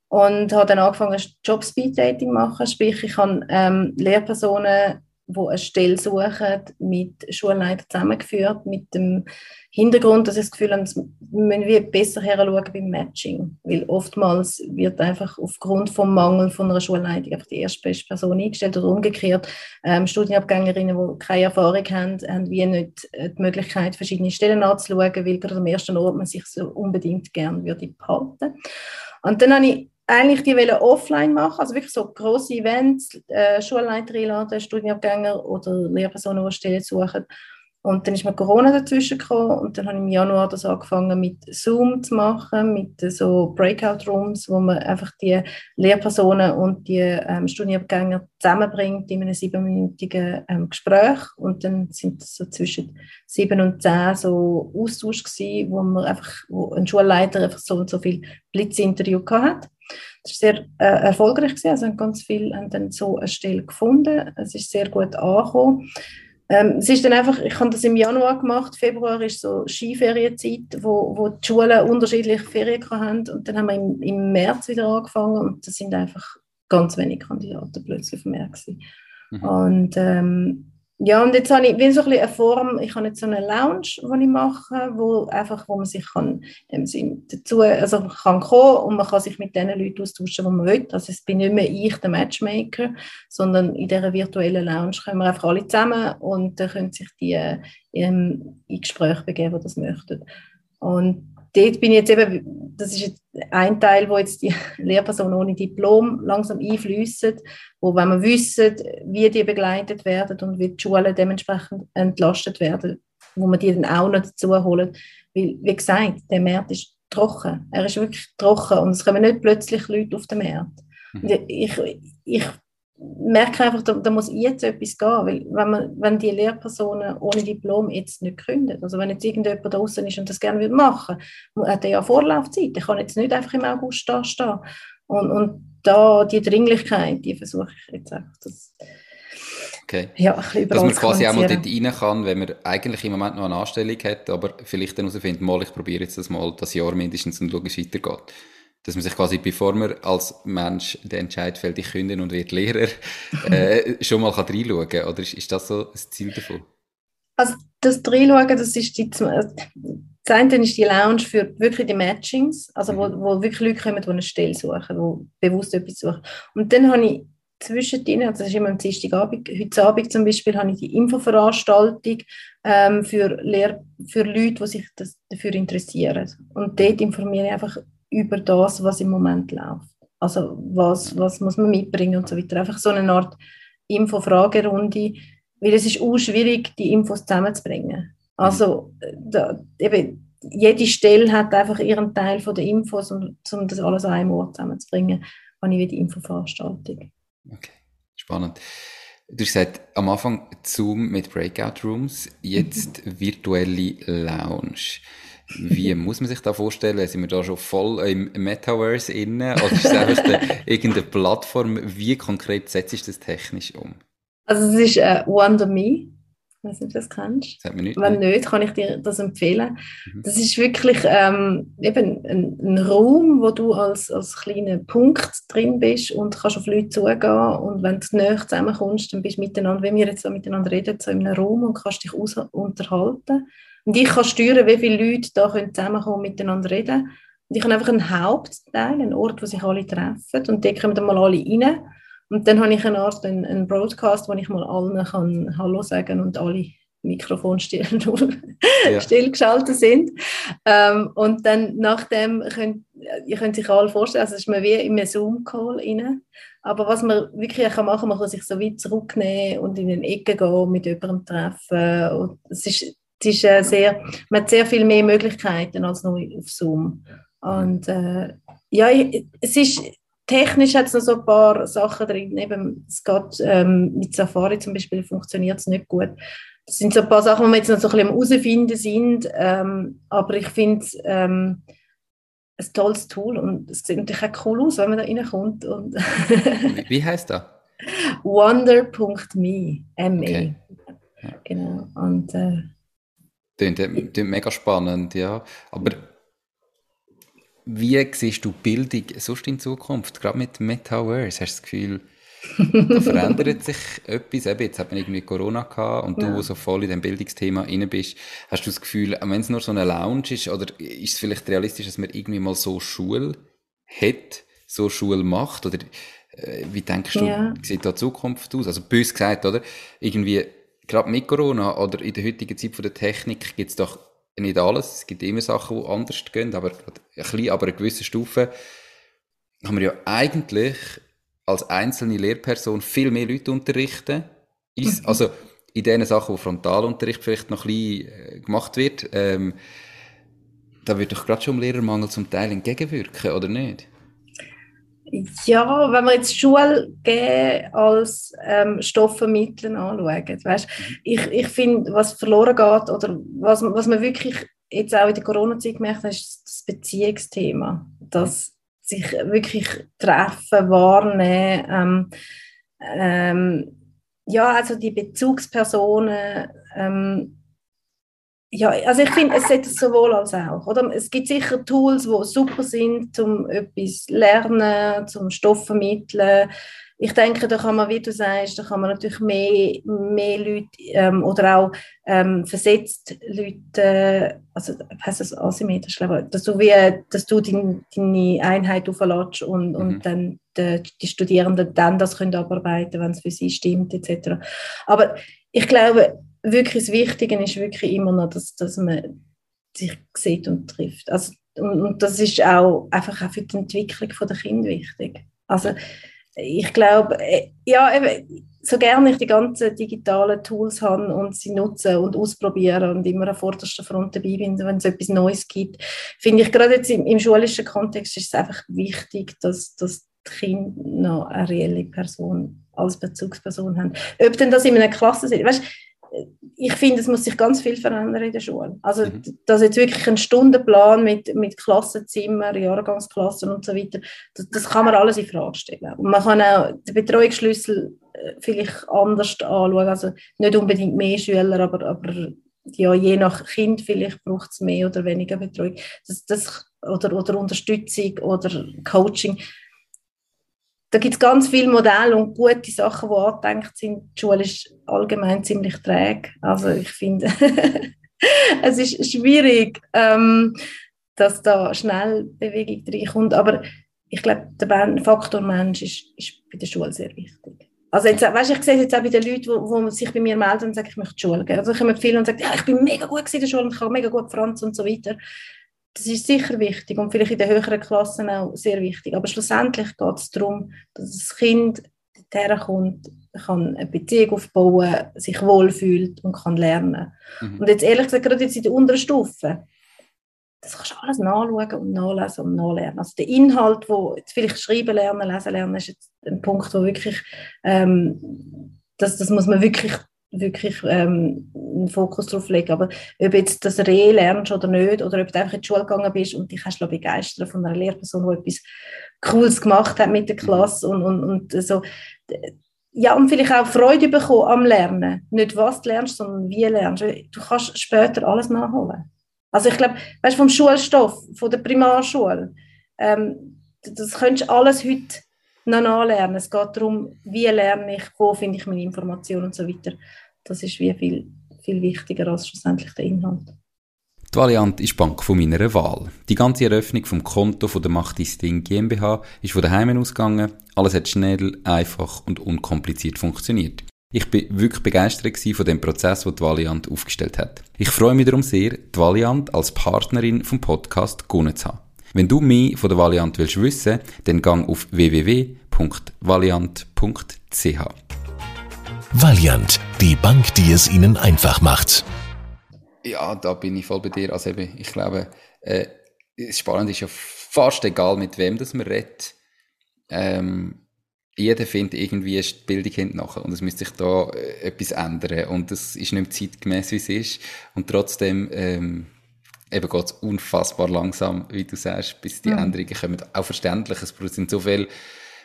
Und habe dann angefangen, Job Speed Dating zu machen. Sprich, ich habe ähm, Lehrpersonen die eine Stelle suchen, mit Schulleitern zusammengeführt, mit dem Hintergrund, dass ich das Gefühl habe, müssen wir besser heranschauen beim Matching. Weil oftmals wird einfach aufgrund vom Mangel von einer Schulleitung einfach die erste Person eingestellt oder umgekehrt. Ähm, Studienabgängerinnen, die keine Erfahrung haben, haben wie nicht die Möglichkeit, verschiedene Stellen anzuschauen, weil gerade am ersten Ort man sich so unbedingt gerne würde behalten. Und dann habe ich eigentlich die wollen offline machen, also wirklich so große Events, äh, Schulleiter einladen, Studienabgänger oder Lehrpersonen, die Stellen suchen. Und dann ist mir Corona dazwischen gekommen und dann habe ich im Januar das angefangen mit Zoom zu machen, mit so Breakout Rooms, wo man einfach die Lehrpersonen und die ähm, Studienabgänger zusammenbringt in einem siebenminütigen ähm, Gespräch. Und dann sind es so zwischen sieben und zehn so Austausch gewesen, wo man einfach, wo ein Schulleiter einfach so und so viel Blitzinterview hat. Das war sehr äh, erfolgreich gewesen. Also haben ganz viele haben dann so eine Stelle gefunden. Es ist sehr gut angekommen. Ähm, es ist dann einfach, ich habe das im Januar gemacht, Februar ist so Skiferienzeit, wo, wo die Schulen unterschiedliche Ferien haben und dann haben wir im, im März wieder angefangen und das sind einfach ganz wenige Kandidaten plötzlich auf dem Meer Mhm. Und ähm, ja, und jetzt habe ich wie so ein eine Form, ich habe jetzt so eine Lounge, die ich mache, wo, einfach, wo man sich kann, im Sinn dazu, also man kann kommen und man kann sich mit den Leuten austauschen, die man will. Also es bin nicht mehr ich der Matchmaker, sondern in dieser virtuellen Lounge kommen wir einfach alle zusammen und dann können sich die ähm, in Gespräch begeben, die das möchten. Und dort bin ich jetzt eben, das ist jetzt ein Teil, wo jetzt die Lehrpersonen ohne Diplom langsam einfließen, wo wenn wir wissen, wie die begleitet werden und wie die Schulen dementsprechend entlastet werden, wo wir die dann auch noch dazu holen. Weil, wie gesagt, der Markt ist trocken. Er ist wirklich trocken und es kommen nicht plötzlich Leute auf den Markt. Mhm. Ich, ich merke einfach, da, da, muss jetzt etwas gehen, weil wenn, man, wenn die Lehrpersonen ohne Diplom jetzt nicht künden, also wenn jetzt irgendjemand draußen ist und das gerne machen würde, hat er ja Vorlaufzeit, der kann jetzt nicht einfach im August da stehen. Und, und da die Dringlichkeit, die versuche ich jetzt einfach, das, Okay. Ja, Dass man quasi auch mal dort rein kann, wenn man eigentlich im Moment noch eine Anstellung hat, aber vielleicht dann herausfindet, mal, ich probiere jetzt das mal das Jahr mindestens und schaue, wie es weitergeht dass man sich quasi, bevor man als Mensch den Entscheid fällt, ich kündige und wird Lehrer, äh, schon mal reinschauen kann? Oder ist, ist das so das Ziel davon? Also das Reinschauen, das ist die, das eine ist die Lounge für wirklich die Matchings, also wo, mhm. wo wirklich Leute kommen, die eine Stelle suchen, die bewusst etwas suchen. Und dann habe ich zwischendrin, also das ist immer am Dienstagabend, heute Abend zum Beispiel, habe ich die Infoveranstaltung ähm, für, Lehr für Leute, die sich das, dafür interessieren. Und dort informiere ich einfach über das, was im Moment läuft. Also was, was muss man mitbringen und so weiter. Einfach so eine Art Info-Fragerunde, weil es ist auch schwierig, die Infos zusammenzubringen. Also da, eben, jede Stelle hat einfach ihren Teil von der Infos, um, um das alles an einem Ort zusammenzubringen, habe ich wie die Infoveranstaltung. Okay, spannend. Du hast gesagt, am Anfang Zoom mit Breakout Rooms, jetzt virtuelle Lounge. Wie muss man sich da vorstellen? Sind wir da schon voll im Metaverse inne? Oder ist es einfach irgendeine Plattform? Wie konkret setzt sich das technisch um? Also es ist äh, Wonder Me. Ich weiß nicht, ob du das kennst. Das nicht, Wenn nicht, kann ich dir das empfehlen. Mhm. Das ist wirklich ähm, eben ein, ein, Raum, wo du als, als kleiner Punkt drin bist und kannst auf Leute zugehen und wenn du näher zusammenkommst, dann bist du miteinander, wenn wir jetzt so miteinander reden, so in einem Raum und kannst dich unterhalten. Und ich kann steuern, wie viele Leute da können zusammenkommen und miteinander reden. Und ich habe einfach einen Hauptteil, einen Ort, wo sich alle treffen. Und da kommen dann mal alle rein. Und dann habe ich eine Art, einen, einen Broadcast, wo ich mal allen kann Hallo sagen und alle Mikrofon still, ja. stillgeschaltet sind. Ähm, und dann nachdem könnt ihr könnt sich alle vorstellen, also es ist man wie in einem Zoom-Call rein. Aber was man wirklich kann machen kann, man kann sich so weit zurücknehmen und in eine Ecke gehen, mit jemandem treffen. Und es ist es ist äh, sehr, man hat sehr viel mehr Möglichkeiten als nur auf Zoom. Und äh, ja, es ist, technisch hat es noch so ein paar Sachen drin. Eben, es geht ähm, mit Safari zum Beispiel funktioniert es nicht gut. Das sind so ein paar Sachen, die wir jetzt noch so ein bisschen am herausfinden sind. Ähm, aber ich finde es ähm, ein tolles Tool und es sieht natürlich auch cool aus, wenn man da reinkommt. Und Wie heißt das? Wonder.me. M-E. Okay. Genau. Und, äh, klingt, klingt mega spannend, ja. Aber wie siehst du Bildung sonst in Zukunft? Gerade mit Metaverse, hast du das Gefühl, da verändert sich etwas. Eben, jetzt hat man irgendwie Corona gehabt und ja. du, so voll in dem Bildungsthema inne bist, hast du das Gefühl, wenn es nur so eine Lounge ist, oder ist es vielleicht realistisch, dass man irgendwie mal so Schule hat, so Schule macht? Oder äh, wie denkst du, ja. sieht da die Zukunft aus? Also bös gesagt, oder? Irgendwie, gerade mit Corona oder in der heutigen Zeit von der Technik gibt es doch nicht alles. Es gibt immer Sachen, die anders gehen, aber ein bisschen, aber eine gewisse Stufe haben wir ja eigentlich als einzelne Lehrperson viel mehr Leute unterrichten. Ist, mhm. also in den Sachen, wo Frontalunterricht vielleicht noch ein bisschen äh, gemacht wird, ähm, da wird doch gerade schon im Lehrermangel zum Teil entgegenwirken, oder nicht? Ja, wenn wir jetzt Schule als ähm, Stoffvermitteln anschauen, weißt, ich, ich finde, was verloren geht oder was, was man wirklich jetzt auch in der Corona-Zeit gemerkt hat, ist das Beziehungsthema. Das sich wirklich treffen, wahrnehmen, ähm, ähm, ja, also die Bezugspersonen ähm, ja, also ich finde, es ist sowohl als auch. Oder? Es gibt sicher Tools, die super sind, um etwas zu lernen, zum Stoff vermitteln. Ich denke, da kann man, wie du sagst, da kann man natürlich mehr, mehr Leute ähm, oder auch ähm, versetzt Leute, also heißt das asymmetrisch, dass du wie, dass du dein, deine Einheit auflässt und, mhm. und dann die, die, Studierenden dann das können abarbeiten, wenn es für sie stimmt etc. Aber ich glaube, wirklich das Wichtige ist wirklich immer noch, dass, dass man sich sieht und trifft. Also, und, und das ist auch einfach auch für die Entwicklung der Kinder wichtig. Also ich glaube, äh, ja, so gerne ich die ganzen digitalen Tools habe und sie nutze und ausprobiere und immer an vorderster Front dabei bin, wenn es etwas Neues gibt, finde ich gerade jetzt im, im, schulischen Kontext ist es einfach wichtig, dass, dass die Kinder noch eine reelle Person als Bezugsperson haben. Ob denn das in einer Klasse sind, weißt, ich finde, es muss sich ganz viel verändern in der Schule. Also, mhm. dass jetzt wirklich ein Stundenplan mit, mit Klassenzimmer, Jahrgangsklassen und so weiter, das, das, kann man alles in Frage stellen. Und man kann auch den Betreuungsschlüssel äh, vielleicht anders anschauen. Also, nicht unbedingt mehr Schüler, aber, aber ja, je nach Kind vielleicht braucht es mehr oder weniger Betreuung. Das, das, oder, oder Unterstützung oder Coaching da gibt es ganz viele Modelle und gute Sachen, die angedenkt sind. Die Schule ist allgemein ziemlich träge. Also ich finde, es ist schwierig, ähm, dass da schnell Bewegung reinkommt. Aber ich glaube, der Faktor Mensch ist, ist bei der Schule sehr wichtig. Also jetzt, weißt, ich sehe es jetzt auch bei den Leuten, die, sich bei mir melden und sagen, ich möchte Schule gehen. Also kommen viele und sagen, ja, ich bin mega gut in der Schule und ich kann mega gut Franz und so weiter das ist sicher wichtig und vielleicht in den höheren Klassen auch sehr wichtig. Aber schlussendlich geht es darum, dass das Kind herkommt, kann eine Beziehung aufbauen, sich wohlfühlt und kann lernen. Mhm. Und jetzt ehrlich gesagt, gerade jetzt in der unteren Stufe, das kannst du alles nachschauen und nachlesen und nachlernen. Also der Inhalt, wo jetzt vielleicht schreiben lernen, lesen lernen, ist jetzt ein Punkt, wo wirklich, ähm, das, das muss man wirklich wirklich ähm, einen Fokus drauf legen. Aber ob jetzt das Reh lernst oder nicht, oder ob du einfach in die Schule gegangen bist und dich hast begeistert von einer Lehrperson, die etwas Cooles gemacht hat mit der Klasse und, und, und so. Ja, und vielleicht auch Freude bekommen am Lernen. Nicht was du lernst, sondern wie lernst. Du kannst später alles nachholen. Also ich glaube, weißt vom Schulstoff, von der Primarschule, ähm, das könntest alles heute noch nachlernen. Es geht darum, wie lerne ich, wo finde ich meine Informationen und so weiter. Das ist wie viel, viel wichtiger als schlussendlich der Inhalt. Die Variante ist Bank von meiner Wahl. Die ganze Eröffnung vom Konto von der Machtisting GmbH ist von daheim ausgegangen. Alles hat schnell, einfach und unkompliziert funktioniert. Ich bin wirklich begeistert von dem Prozess, den die Valiant aufgestellt hat. Ich freue mich darum sehr, die Valiant als Partnerin vom Podcast gewonnen zu haben. Wenn du mehr von der Valiant willst wissen, dann gang auf www.valiant.ch. Valiant, die Bank, die es Ihnen einfach macht. Ja, da bin ich voll bei dir. Also eben, ich glaube, äh, das Spannende ist ja fast egal, mit wem das man redet. ähm, jeder findet irgendwie die Bildung hinten nachher und es müsste sich da äh, etwas ändern und das ist nicht zeitgemäß, wie es ist und trotzdem ähm, eben geht es unfassbar langsam, wie du sagst, bis die mhm. Änderungen kommen. Auch verständlich, es sind so viele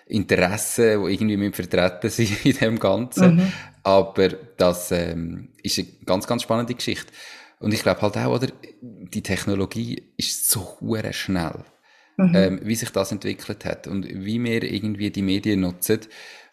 Interessen, die irgendwie mit vertreten sind in dem Ganzen. Mhm. Aber das ähm, ist eine ganz, ganz spannende Geschichte. Und ich glaube halt auch, oder, die Technologie ist so schnell mhm. ähm, wie sich das entwickelt hat und wie wir irgendwie die Medien nutzen,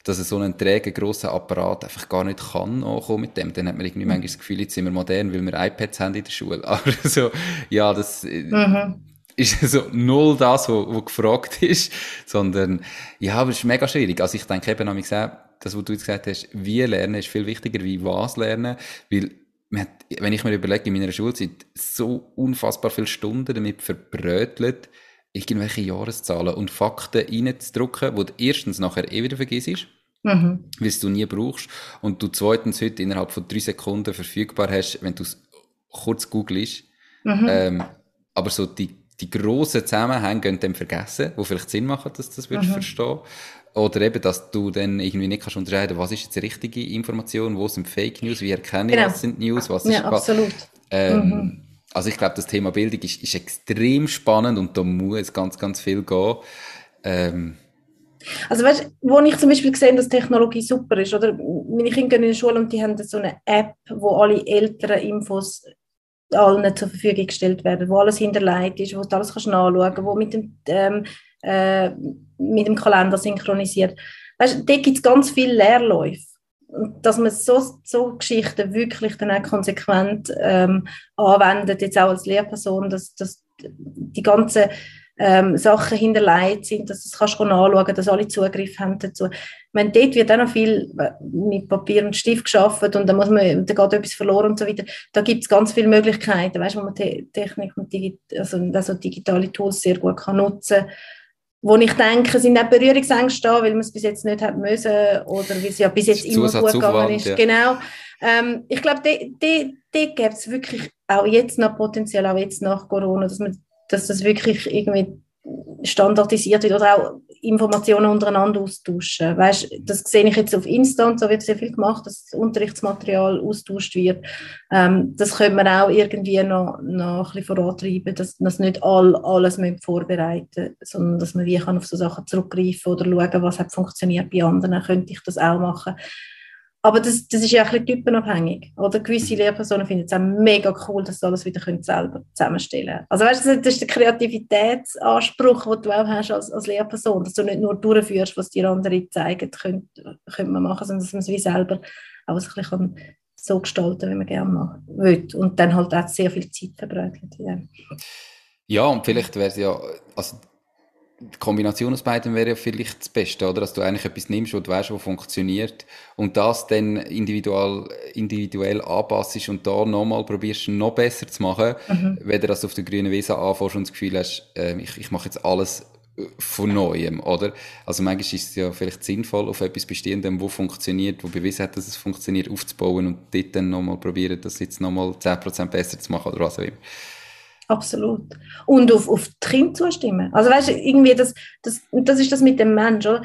dass so ein träger, grosser Apparat einfach gar nicht kann ankommen mit dem. Dann hat man irgendwie mhm. manchmal das Gefühl, jetzt sind wir modern, weil wir iPads haben in der Schule. Aber so, ja, das äh, mhm. ist so null das, was, was gefragt ist, sondern, ja, aber es ist mega schwierig. Also ich denke eben, habe ich gesagt, das, was du jetzt gesagt hast, wie lernen, ist viel wichtiger, wie was lernen, weil hat, wenn ich mir überlege, in meiner Schulzeit so unfassbar viele Stunden damit verbrötelt, irgendwelche Jahreszahlen und Fakten reinzudrücken, die du erstens nachher eh wieder vergisst, mhm. weil du nie brauchst und du zweitens heute innerhalb von drei Sekunden verfügbar hast, wenn du es kurz googelst. Mhm. Ähm, aber so die, die grossen Zusammenhänge gehen dann vergessen, wo vielleicht Sinn machen, dass du das würdest mhm. verstehen. Oder eben, dass du dann irgendwie nicht kannst unterscheiden, was ist jetzt die richtige Information, wo sind Fake News, wie erkenne ich, genau. was sind News, was ja, ist absolut. Ähm, mhm. Also ich glaube, das Thema Bildung ist, ist extrem spannend und da muss ganz, ganz viel gehen. Ähm, also weißt du, wo ich zum Beispiel gesehen dass Technologie super ist, oder meine Kinder gehen in die Schule und die haben so eine App, wo alle älteren Infos allen zur Verfügung gestellt werden, wo alles hinterlegt ist, wo du alles kannst nachschauen, wo mit dem, ähm, äh, mit dem Kalender synchronisiert. Weißt, da gibt es ganz viele Lehrläufe dass man so, so Geschichten wirklich dann auch konsequent ähm, anwendet, jetzt auch als Lehrperson, dass, dass die ganzen ähm, Sachen hinterlegt sind, dass du das kannst nachschauen dass alle Zugriff haben dazu. Meine, dort wird auch noch viel äh, mit Papier und Stift geschaffen und da muss man, da geht etwas verloren und so weiter. Da gibt es ganz viele Möglichkeiten, weißt, wo man Technik und Digi also, also digitale Tools sehr gut kann nutzen kann wo ich denke, sind auch Berührungsängste da, weil man es bis jetzt nicht hat müssen oder weil es ja bis jetzt immer gut gegangen ist. Ja. Genau. Ähm, ich glaube, da gibt es wirklich auch jetzt noch Potenzial, auch jetzt nach Corona, dass, man, dass das wirklich irgendwie standardisiert wird oder auch Informationen untereinander austauschen. Weißt, das sehe ich jetzt auf Insta und so wird sehr viel gemacht, dass das Unterrichtsmaterial austauscht wird. Ähm, das könnte man auch irgendwie noch, noch ein bisschen vorantreiben, dass, dass nicht all, alles vorbereiten sondern dass man wie kann auf so Sachen zurückgreifen oder schauen, was hat funktioniert bei anderen, könnte ich das auch machen. Aber das, das ist ja ein bisschen typenabhängig. Oder gewisse mhm. Lehrpersonen finden es auch mega cool, dass sie alles wieder können selber zusammenstellen können. Also weißt du, das ist der Kreativitätsanspruch, den du auch hast als, als Lehrperson, dass du nicht nur durchführst, was die anderen zeigen, könnte, könnte man machen, sondern dass man es wie selber auch ein bisschen so gestalten, wie man gerne machen will. Und dann halt auch sehr viel Zeit verbreitet. Ja. ja, und vielleicht wäre es ja, also die Kombination aus beiden wäre ja vielleicht das Beste, oder? Dass du eigentlich etwas nimmst, wo du weißt, was funktioniert und das dann individuell, individuell anpasst und da nochmal probierst, noch besser zu machen, mhm. weder dass du auf der grünen Wiese anfährst und das Gefühl hast, äh, ich, ich mache jetzt alles äh, von Neuem, oder? Also manchmal ist es ja vielleicht sinnvoll, auf etwas Bestehendem, wo funktioniert, wo bewiesen hat, dass es funktioniert, aufzubauen und dort dann nochmal probieren, das jetzt nochmal 10% besser zu machen oder was auch immer. Absolut. Und auf, auf die Kinder zustimmen. Also weißt du, irgendwie das, das, das ist das mit dem Mensch, oder?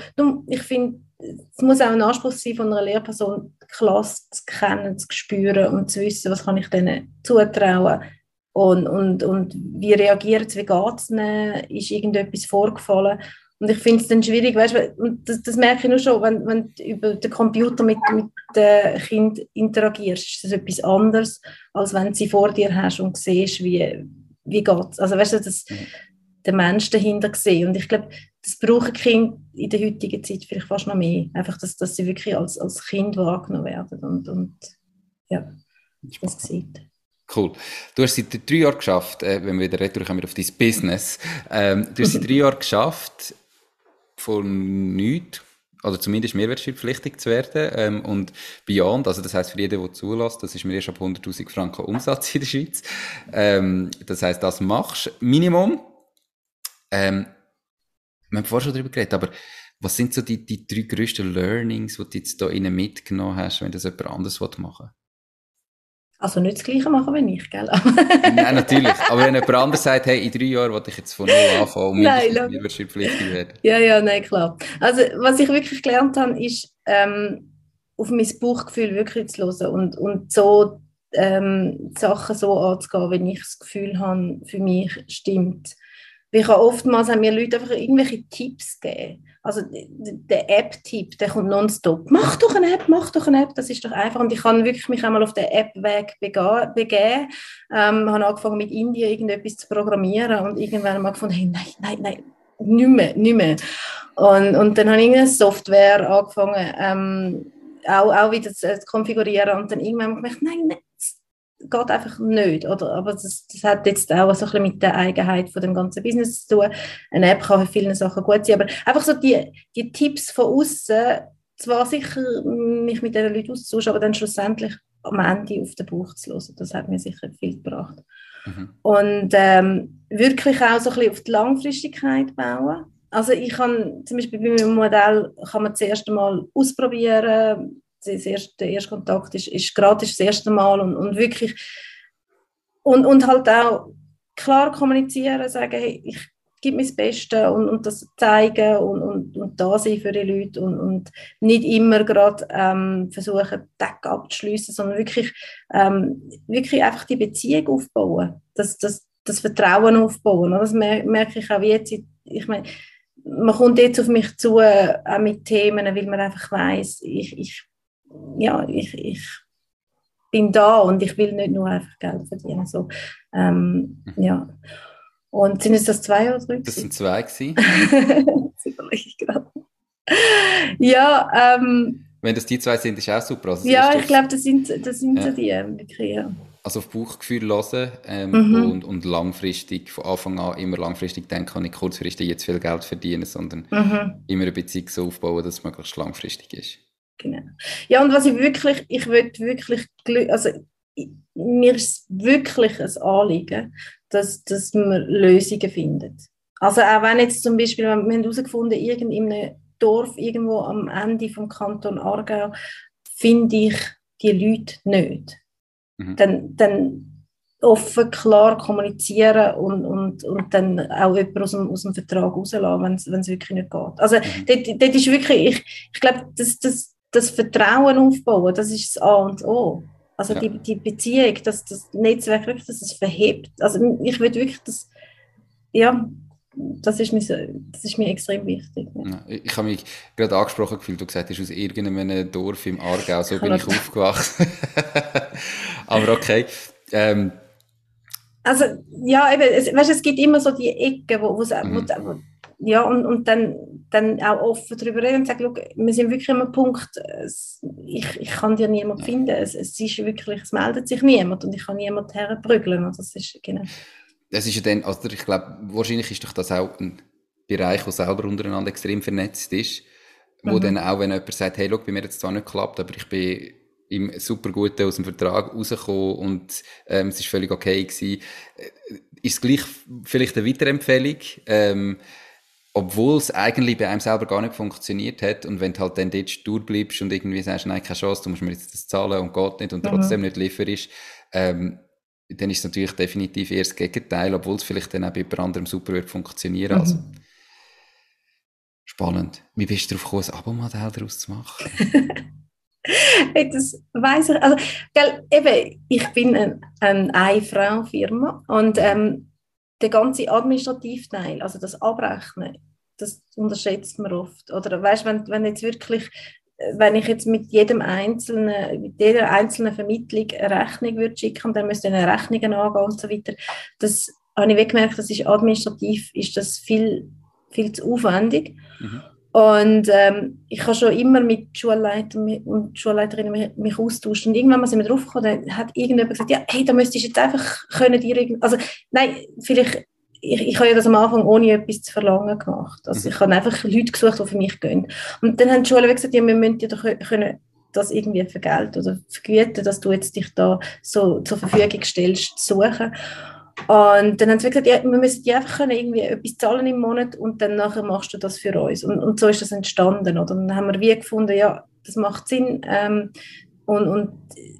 Ich finde, es muss auch ein Anspruch sein von einer Lehrperson, die Klasse zu kennen, zu spüren und zu wissen, was kann ich denen zutrauen und, und, und wie reagiert es, wie geht es ihnen, ist irgendetwas vorgefallen. Und ich finde es dann schwierig, weißt du, das, das merke ich nur schon, wenn, wenn du über den Computer mit, mit dem Kind interagierst, ist das etwas anderes, als wenn du sie vor dir hast und siehst, wie, wie geht's? Also weißt du, das, mhm. der Mensch dahinter gesehen. Und ich glaube, das brauchen Kinder in der heutigen Zeit vielleicht fast noch mehr. Einfach, dass, dass sie wirklich als, als Kind wahrgenommen werden und, und ja, das sieht. Cool. Du hast seit drei Jahren geschafft, äh, wenn wir wieder retour kommen auf dein Business, ähm, du hast seit drei Jahren geschafft, von nichts oder zumindest mehrwertsteuerpflichtig zu werden ähm, und beyond, also das heißt für jeden, der zulässt, das ist mir erst ab 100'000 Franken Umsatz in der Schweiz, ähm, das heißt, das machst Minimum. Ähm, wir haben vorher schon darüber geredet, aber was sind so die, die drei grössten Learnings, die du jetzt da innen mitgenommen hast, wenn das jemand anderes machen will? Also nicht das Gleiche machen wie ich, gell? Nein, natürlich. Aber wenn jemand anderes sagt, hey, in drei Jahren wollte ich jetzt von null anfangen und mindestens pflichtig werden. Ja, ja, nein, klar. Also was ich wirklich gelernt habe, ist, ähm, auf mein Bauchgefühl wirklich zu hören und, und so ähm, Sachen so anzugehen, wenn ich das Gefühl habe, für mich stimmt. Ich habe oftmals haben mir Leute einfach irgendwelche Tipps gegeben. Also der App-Tipp, der kommt nonstop. Mach doch eine App, mach doch eine App, das ist doch einfach. Und ich kann wirklich mich einmal auf den App-Weg begeben. Ähm, habe angefangen mit Indien irgendetwas zu programmieren und irgendwann mal gefunden, hey, nein, nein, nein, nicht mehr, nicht mehr. Und, und dann habe ich eine Software angefangen, ähm, auch, auch wieder zu, zu, konfigurieren und dann irgendwann habe ich gedacht, nein, nein, geht einfach nicht. Oder? Aber das, das hat jetzt auch so ein bisschen mit der Eigenheit von dem ganzen Business zu tun. Eine App kann für viele Sachen gut sein, aber einfach so die, die Tipps von außen, zwar sicher mich mit diesen Leuten auszutauschen, aber dann schlussendlich am Ende auf den Bauch zu hören. Das hat mir sicher viel gebracht. Mhm. Und ähm, wirklich auch so ein bisschen auf die Langfristigkeit bauen. Also ich kann zum Beispiel bei meinem Modell kann man das erste Mal ausprobieren, das erste, der erste Kontakt ist, ist gratis das erste Mal und, und wirklich und, und halt auch klar kommunizieren, sagen, hey, ich gebe mir das Beste und, und das zeigen und, und, und da sein für die Leute und, und nicht immer gerade ähm, versuchen, Deck abzuschliessen, sondern wirklich, ähm, wirklich einfach die Beziehung aufbauen, das, das, das Vertrauen aufbauen. Das merke ich auch jetzt, ich meine, man kommt jetzt auf mich zu, äh, auch mit Themen, weil man einfach weiß, ich, ich ja, ich, ich bin da und ich will nicht nur einfach Geld verdienen. So, ähm, mhm. ja. Und sind es das zwei oder drei? Das sind zwei gewesen. das überlege ich gerade. Ja, ähm, Wenn das die zwei sind, ist auch super. Also ja, ich glaube, das sind, das sind ja. so die, wirklich, ja. Also auf Bauchgefühl hören ähm, mhm. und, und langfristig, von Anfang an immer langfristig denken, nicht kurzfristig jetzt viel Geld verdienen, sondern mhm. immer eine Beziehung so aufbauen, dass es möglichst langfristig ist. Genau. Ja, und was ich wirklich, ich will wirklich, also mir ist wirklich ein Anliegen, dass, dass man Lösungen findet. Also auch wenn jetzt zum Beispiel, wir haben herausgefunden, in einem Dorf irgendwo am Ende vom Kanton Aargau, finde ich die Leute nicht. Mhm. Dann, dann offen, klar kommunizieren und, und, und dann auch jemanden aus dem, aus dem Vertrag rauslassen, wenn es wirklich nicht geht. Also mhm. dort, dort ist wirklich, ich, ich glaube, das, das, das Vertrauen aufbauen, das ist das A und O. Also ja. die, die Beziehung, dass das Netzwerk wirklich, dass es verhebt. Also ich würde wirklich das, ja, das ist mir, das ist mir extrem wichtig. Ja. Ich habe mich gerade angesprochen gefühlt, du gesagt hast, aus irgendeinem Dorf im Aargau, so bin ich aufgewachsen. Aber okay. Ähm. Also ja, eben, es, weißt, es gibt immer so die Ecken, wo, wo, mhm. wo ja, und, und dann, dann auch offen darüber reden und sagen, wir sind wirklich am Punkt, ich, ich kann dir niemand finden, es, es ist wirklich, es meldet sich niemand und ich kann niemand herprügeln. Also das ist, genau. Das ist ja dann, also ich glaube, wahrscheinlich ist doch das auch ein Bereich, der selber untereinander extrem vernetzt ist, wo mhm. dann auch, wenn jemand sagt, hey, look, bei mir hat es zwar nicht geklappt, aber ich bin im super Guten aus dem Vertrag rausgekommen und ähm, es ist völlig okay gewesen, äh, ist es gleich vielleicht eine Weiterempfehlung, ähm, obwohl es eigentlich bei einem selber gar nicht funktioniert hat und wenn du halt dann dort stur bleibst und irgendwie sagst, nein, keine Chance, du musst mir jetzt das zahlen und geht nicht und mhm. trotzdem nicht lieferst, ähm, dann ist es natürlich definitiv eher das Gegenteil, obwohl es vielleicht dann auch bei jemand anderem super wird funktionieren. Also, mhm. Also, spannend. Wie bist du darauf gekommen, ein Abo-Modell daraus zu machen? das weiß ich. Also, gell, eben, ich bin eine, eine Eine-Frau-Firma und ähm, der ganze Administrativteil, also das Abrechnen, das unterschätzt man oft. Oder weißt, wenn, wenn jetzt wirklich, wenn ich jetzt mit jedem einzelnen, mit jeder einzelnen Vermittlung eine Rechnung würde schicken dann müsste eine Rechnungen angehen und so weiter, das habe ich gemerkt, das ist administrativ ist das viel, viel zu aufwendig. Mhm. Und ähm, ich habe schon immer mit Schulleitern und Schulleiterinnen mich, mich austauscht. Und irgendwann mal sind wir drauf gekommen, hat irgendjemand gesagt, ja, hey, da müsstest du jetzt einfach können dir also nein, vielleicht, ich, ich habe ja das am Anfang ohne etwas zu verlangen gemacht. Also mhm. ich habe einfach Leute gesucht, die für mich gehen. Und dann haben die Schulen gesagt, ja, wir müssen dir doch können das irgendwie vergelten oder vergüten, dass du jetzt dich da so zur Verfügung stellst, zu suchen. Und dann haben sie gesagt, ja, wir müssen dir einfach können irgendwie etwas zahlen im Monat und dann nachher machst du das für uns. Und, und so ist das entstanden. Oder? Und dann haben wir wie gefunden, ja, das macht Sinn. Ähm, und, und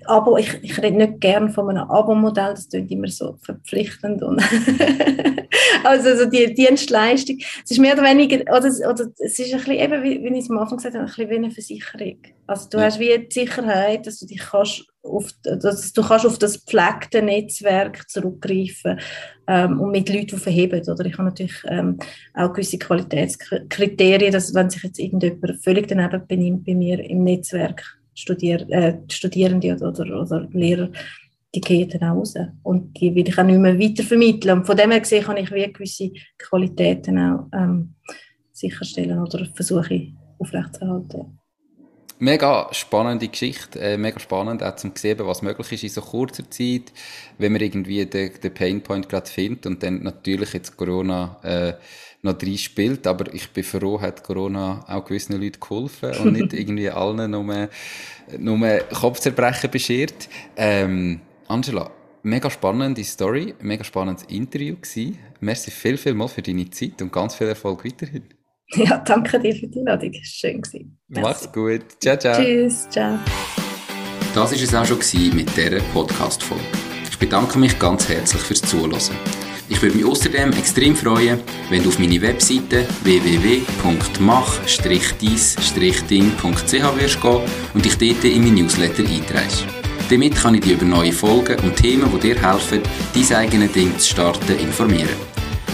Abo, ich, ich rede nicht gern von einem Abo-Modell, das klingt immer so verpflichtend. Und also, also die Dienstleistung, es ist mehr oder weniger, oder, oder es ist ein bisschen, eben, wie, wie ich es am Anfang gesagt habe, ein bisschen wie eine Versicherung. Also du ja. hast wie die Sicherheit, dass du dich kannst auf, dass du kannst auf das gepflegte Netzwerk zurückgreifen ähm, und mit Leuten verheben. Oder ich habe natürlich ähm, auch gewisse Qualitätskriterien, dass wenn sich jetzt irgendjemand völlig daneben benimmt bei mir im Netzwerk, Studier, äh, Studierende oder, oder, oder Lehrer, die gehen dann auch raus. Und die will ich auch nicht mehr weitervermitteln. Und von dem her gesehen kann ich wie gewisse Qualitäten auch ähm, sicherstellen oder versuche aufrechtzuerhalten. Mega spannende Geschichte, äh, mega spannend auch zum sehen, was möglich ist in so kurzer Zeit, wenn man irgendwie den, den Painpoint gerade findet und dann natürlich jetzt Corona äh, noch drin spielt, aber ich bin froh, hat Corona auch gewissen Leuten geholfen und nicht irgendwie allen nur, nur Kopfzerbrechen beschert. Ähm, Angela, mega spannende Story, mega spannendes Interview gewesen. Merci viel, viel mal für deine Zeit und ganz viel Erfolg weiterhin. Ja, danke dir für die Einladung, schön. Gewesen. Mach's gut. Ciao, ciao. Tschüss, ciao. Das war es auch schon mit dieser Podcast-Folge. Ich bedanke mich ganz herzlich fürs Zuhören. Ich würde mich außerdem extrem freuen, wenn du auf meine Webseite www.mach-dies-ding.ch wirst gehen und dich dort in mein Newsletter einträgst. Damit kann ich dich über neue Folgen und Themen, die dir helfen, dein eigenes Ding zu starten, informieren.